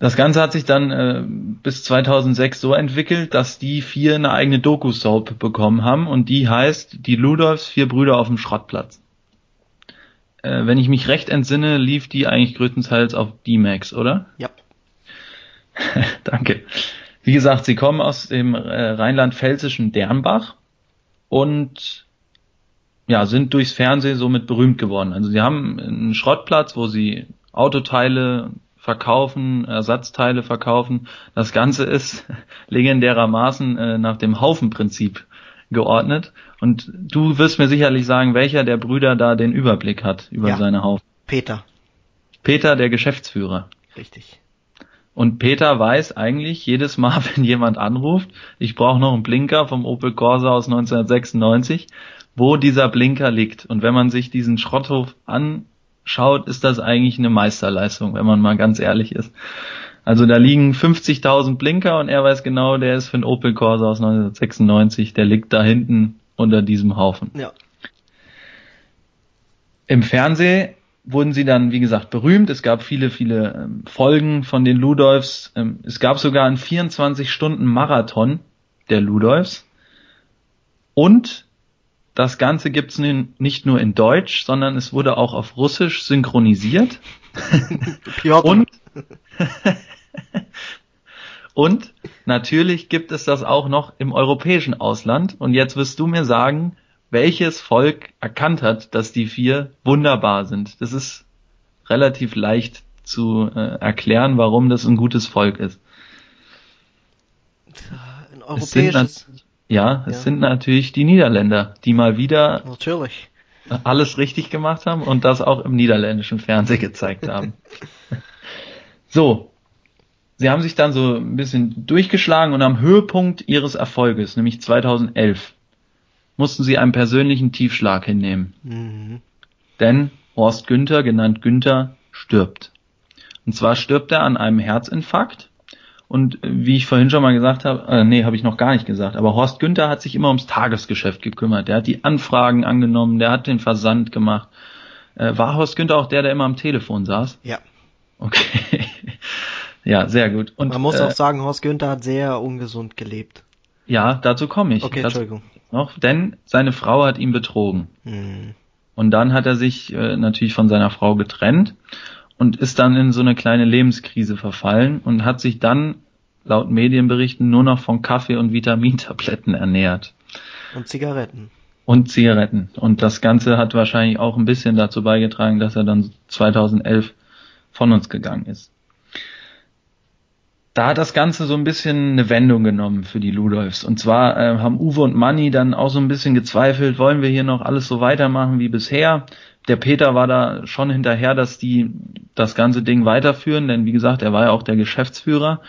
B: Das Ganze hat sich dann äh, bis 2006 so entwickelt, dass die vier eine eigene Doku-Soap bekommen haben und die heißt Die Ludolfs vier Brüder auf dem Schrottplatz. Äh, wenn ich mich recht entsinne, lief die eigentlich größtenteils auf D-Max, oder?
A: Ja.
B: Danke. Wie gesagt, sie kommen aus dem äh, rheinland-pfälzischen Dernbach und ja, sind durchs Fernsehen somit berühmt geworden. Also sie haben einen Schrottplatz, wo sie Autoteile, verkaufen, Ersatzteile verkaufen. Das Ganze ist legendärermaßen äh, nach dem Haufenprinzip geordnet. Und du wirst mir sicherlich sagen, welcher der Brüder da den Überblick hat über ja, seine Haufen.
A: Peter.
B: Peter, der Geschäftsführer.
A: Richtig.
B: Und Peter weiß eigentlich jedes Mal, wenn jemand anruft, ich brauche noch einen Blinker vom Opel Corsa aus 1996, wo dieser Blinker liegt. Und wenn man sich diesen Schrotthof an schaut, ist das eigentlich eine Meisterleistung, wenn man mal ganz ehrlich ist. Also da liegen 50.000 Blinker und er weiß genau, der ist für einen Opel Corsa aus 1996, der liegt da hinten unter diesem Haufen.
A: Ja.
B: Im Fernsehen wurden sie dann, wie gesagt, berühmt. Es gab viele, viele ähm, Folgen von den Ludolfs. Ähm, es gab sogar einen 24-Stunden-Marathon der Ludolfs. Und das Ganze gibt's nicht nur in Deutsch, sondern es wurde auch auf Russisch synchronisiert. und, und natürlich gibt es das auch noch im europäischen Ausland. Und jetzt wirst du mir sagen, welches Volk erkannt hat, dass die vier wunderbar sind. Das ist relativ leicht zu äh, erklären, warum das ein gutes Volk ist.
A: Ein europäisches
B: ja, es ja. sind natürlich die Niederländer, die mal wieder
A: natürlich.
B: alles richtig gemacht haben und das auch im niederländischen Fernsehen gezeigt haben. so, sie haben sich dann so ein bisschen durchgeschlagen und am Höhepunkt ihres Erfolges, nämlich 2011, mussten sie einen persönlichen Tiefschlag hinnehmen.
A: Mhm.
B: Denn Horst Günther, genannt Günther, stirbt. Und zwar stirbt er an einem Herzinfarkt Und wie ich vorhin schon mal gesagt habe, äh, nee, habe ich noch gar nicht gesagt, aber Horst Günther hat sich immer ums Tagesgeschäft gekümmert. Der hat die Anfragen angenommen, der hat den Versand gemacht. Äh, war Horst Günther auch der, der immer am Telefon saß?
A: Ja.
B: Okay. ja, sehr gut.
A: Und man muss äh, auch sagen, Horst Günther hat sehr ungesund gelebt.
B: Ja, dazu komme ich.
A: Okay,
B: dazu
A: Entschuldigung.
B: Noch, denn seine Frau hat ihn betrogen.
A: Hm.
B: Und dann hat er sich äh, natürlich von seiner Frau getrennt und ist dann in so eine kleine Lebenskrise verfallen und hat sich dann laut Medienberichten nur noch von Kaffee und Vitamintabletten ernährt.
A: Und Zigaretten.
B: Und Zigaretten. Und das Ganze hat wahrscheinlich auch ein bisschen dazu beigetragen, dass er dann 2011 von uns gegangen ist. Da hat das Ganze so ein bisschen eine Wendung genommen für die Ludolfs. Und zwar äh, haben Uwe und Manni dann auch so ein bisschen gezweifelt, wollen wir hier noch alles so weitermachen wie bisher? Der Peter war da schon hinterher, dass die das ganze Ding weiterführen, denn wie gesagt, er war ja auch der Geschäftsführer.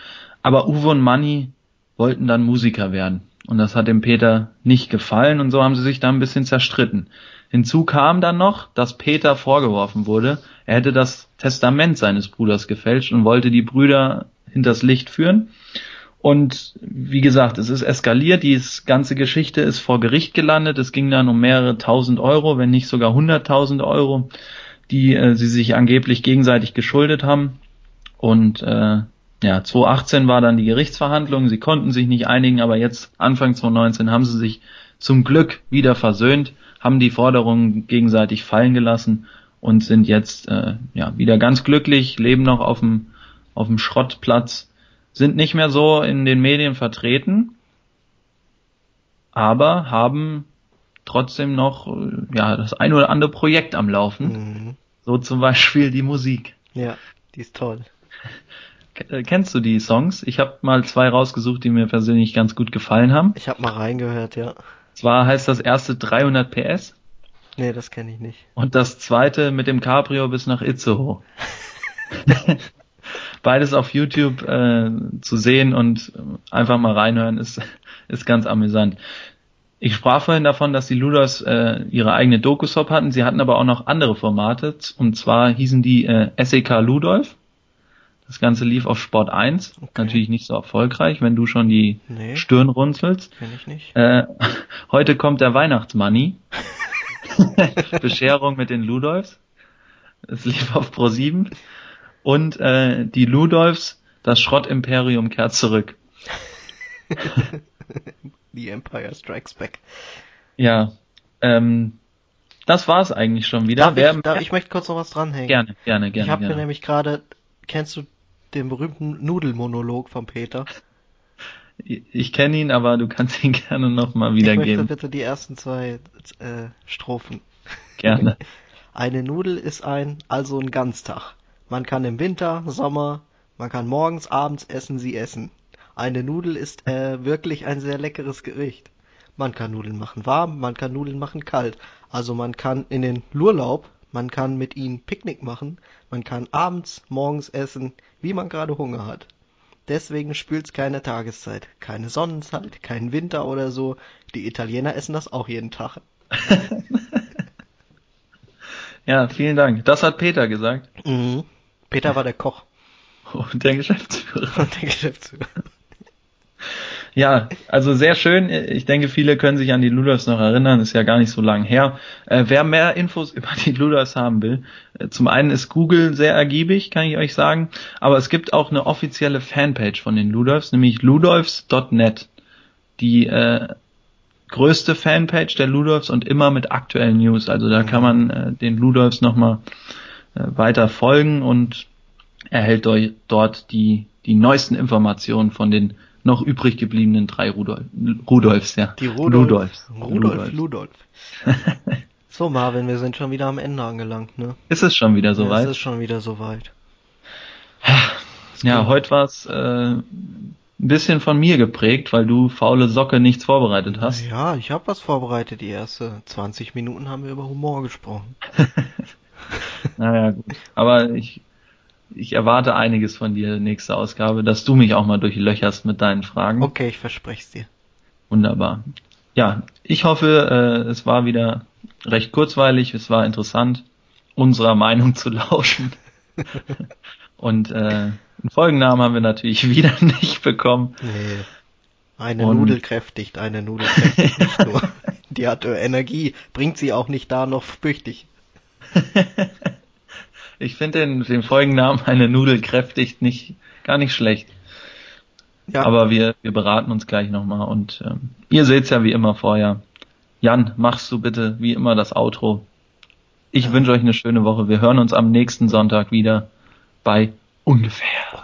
B: Aber Uwe und Manni wollten dann Musiker werden. Und das hat dem Peter nicht gefallen und so haben sie sich da ein bisschen zerstritten. Hinzu kam dann noch, dass Peter vorgeworfen wurde, er hätte das Testament seines Bruders gefälscht und wollte die Brüder hinters Licht führen. Und wie gesagt, es ist eskaliert, die ganze Geschichte ist vor Gericht gelandet, es ging dann um mehrere tausend Euro, wenn nicht sogar hunderttausend Euro, die äh, sie sich angeblich gegenseitig geschuldet haben. Und äh, ja, 2018 war dann die Gerichtsverhandlung, sie konnten sich nicht einigen, aber jetzt Anfang 2019 haben sie sich zum Glück wieder versöhnt, haben die Forderungen gegenseitig fallen gelassen und sind jetzt äh, ja wieder ganz glücklich, leben noch auf dem auf dem Schrottplatz, sind nicht mehr so in den Medien vertreten, aber haben trotzdem noch ja das ein oder andere Projekt am Laufen,
A: Mhm.
B: so zum Beispiel die Musik.
A: Ja, die ist toll.
B: Äh, Kennst du die Songs? Ich habe mal zwei rausgesucht, die mir persönlich ganz gut gefallen haben.
A: Ich habe mal reingehört, ja.
B: Zwar heißt das erste 300 PS
A: Nee, das kenne ich nicht.
B: und das zweite mit dem Cabrio bis nach Itzehoe. Beides auf YouTube äh, zu sehen und äh, einfach mal reinhören ist, ist ganz amüsant. Ich sprach vorhin davon, dass die Luders äh, ihre eigene Dokusop hatten. Sie hatten aber auch noch andere Formate. Und zwar hießen die äh, SEK Ludolf. Das Ganze lief auf Sport 1.
A: Okay.
B: Natürlich nicht so erfolgreich, wenn du schon die
A: Nee,
B: Stirn runzelst.
A: kenne ich nicht.
B: Äh, heute kommt der Weihnachtsmoney. Bescherung mit den Ludolfs. Es lief auf Pro 7. Und äh, die Ludolfs, das Schrottimperium kehrt zurück.
A: The Empire Strikes Back.
B: Ja. Ähm, das war's eigentlich schon wieder.
A: Darf ich, darf, ich möchte kurz noch was dranhängen.
B: gerne, gerne,
A: ich
B: gerne.
A: habe mir nämlich gerade, kennst du den berühmten Nudelmonolog von Peter?
B: Ich, ich kenne ihn, aber du kannst ihn gerne nochmal
A: Ich
B: wiedergeben.
A: möchte bitte die ersten zwei äh, Strophen.
B: Gerne.
A: Eine Nudel ist ein, also ein Ganztag. Man kann im Winter, Sommer, man kann morgens, abends essen sie essen. Eine Nudel ist äh, wirklich ein sehr leckeres Gericht. Man kann Nudeln machen warm, man kann Nudeln machen kalt. Also man kann in den Urlaub, man kann mit ihnen Picknick machen, man kann abends, morgens essen, wie man gerade Hunger hat. Deswegen spült's keine Tageszeit, keine Sonnenzeit, kein Winter oder so. Die Italiener essen das auch jeden Tag.
B: Ja, vielen Dank. Das hat Peter gesagt.
A: Mhm. Peter war der Koch
B: Und der Geschäftsführer.
A: und der Geschäftsführer.
B: Ja, also sehr schön. Ich denke, viele können sich an die Luders noch erinnern. Ist ja gar nicht so lang her. Äh, wer mehr Infos über die Luders haben will, äh, zum einen ist Google sehr ergiebig, kann ich euch sagen. Aber es gibt auch eine offizielle Fanpage von den Ludolfs, nämlich ludolfs.net. Die äh, größte Fanpage der Ludolfs und immer mit aktuellen News. Also da kann man äh, den Ludolfs nochmal äh, weiter folgen und erhält euch dort die, die neuesten Informationen von den noch übrig gebliebenen drei Rudolf, Rudolfs, ja.
A: Die Rudolf.
B: Ludolfs.
A: Rudolf, Ludolf. so, Marvin, wir sind schon wieder am Ende angelangt, ne?
B: Ist es schon wieder
A: Ja,
B: soweit?
A: Es ist schon wieder soweit.
B: Ja, heute war es äh, ein bisschen von mir geprägt, weil du faule Socke nichts vorbereitet hast.
A: Ja, ich habe was vorbereitet. Die erste 20 Minuten haben wir über Humor gesprochen.
B: Naja, gut. Aber ich, ich erwarte einiges von dir nächste Ausgabe, dass du mich auch mal durchlöcherst mit deinen Fragen.
A: Okay, ich verspreche es dir.
B: Wunderbar. Ja, ich hoffe, äh, es war wieder recht kurzweilig, es war interessant, unserer Meinung zu lauschen. Und äh, einen Folgennamen haben wir natürlich wieder nicht bekommen.
A: Nee. Eine Und Nudel kräftigt, eine Nudel kräftigt nicht nur. Die hat Energie, bringt sie auch nicht da noch flüchtig.
B: Ich finde den, den Folgennamen eine Nudel kräftigt nicht, gar nicht schlecht. Ja. Aber wir, wir beraten uns gleich nochmal und ähm, ihr seht's ja wie immer vorher. Jan, machst du bitte wie immer das Outro. Ich ja. wünsche euch eine schöne Woche. Wir hören uns am nächsten Sonntag wieder bei ungefähr.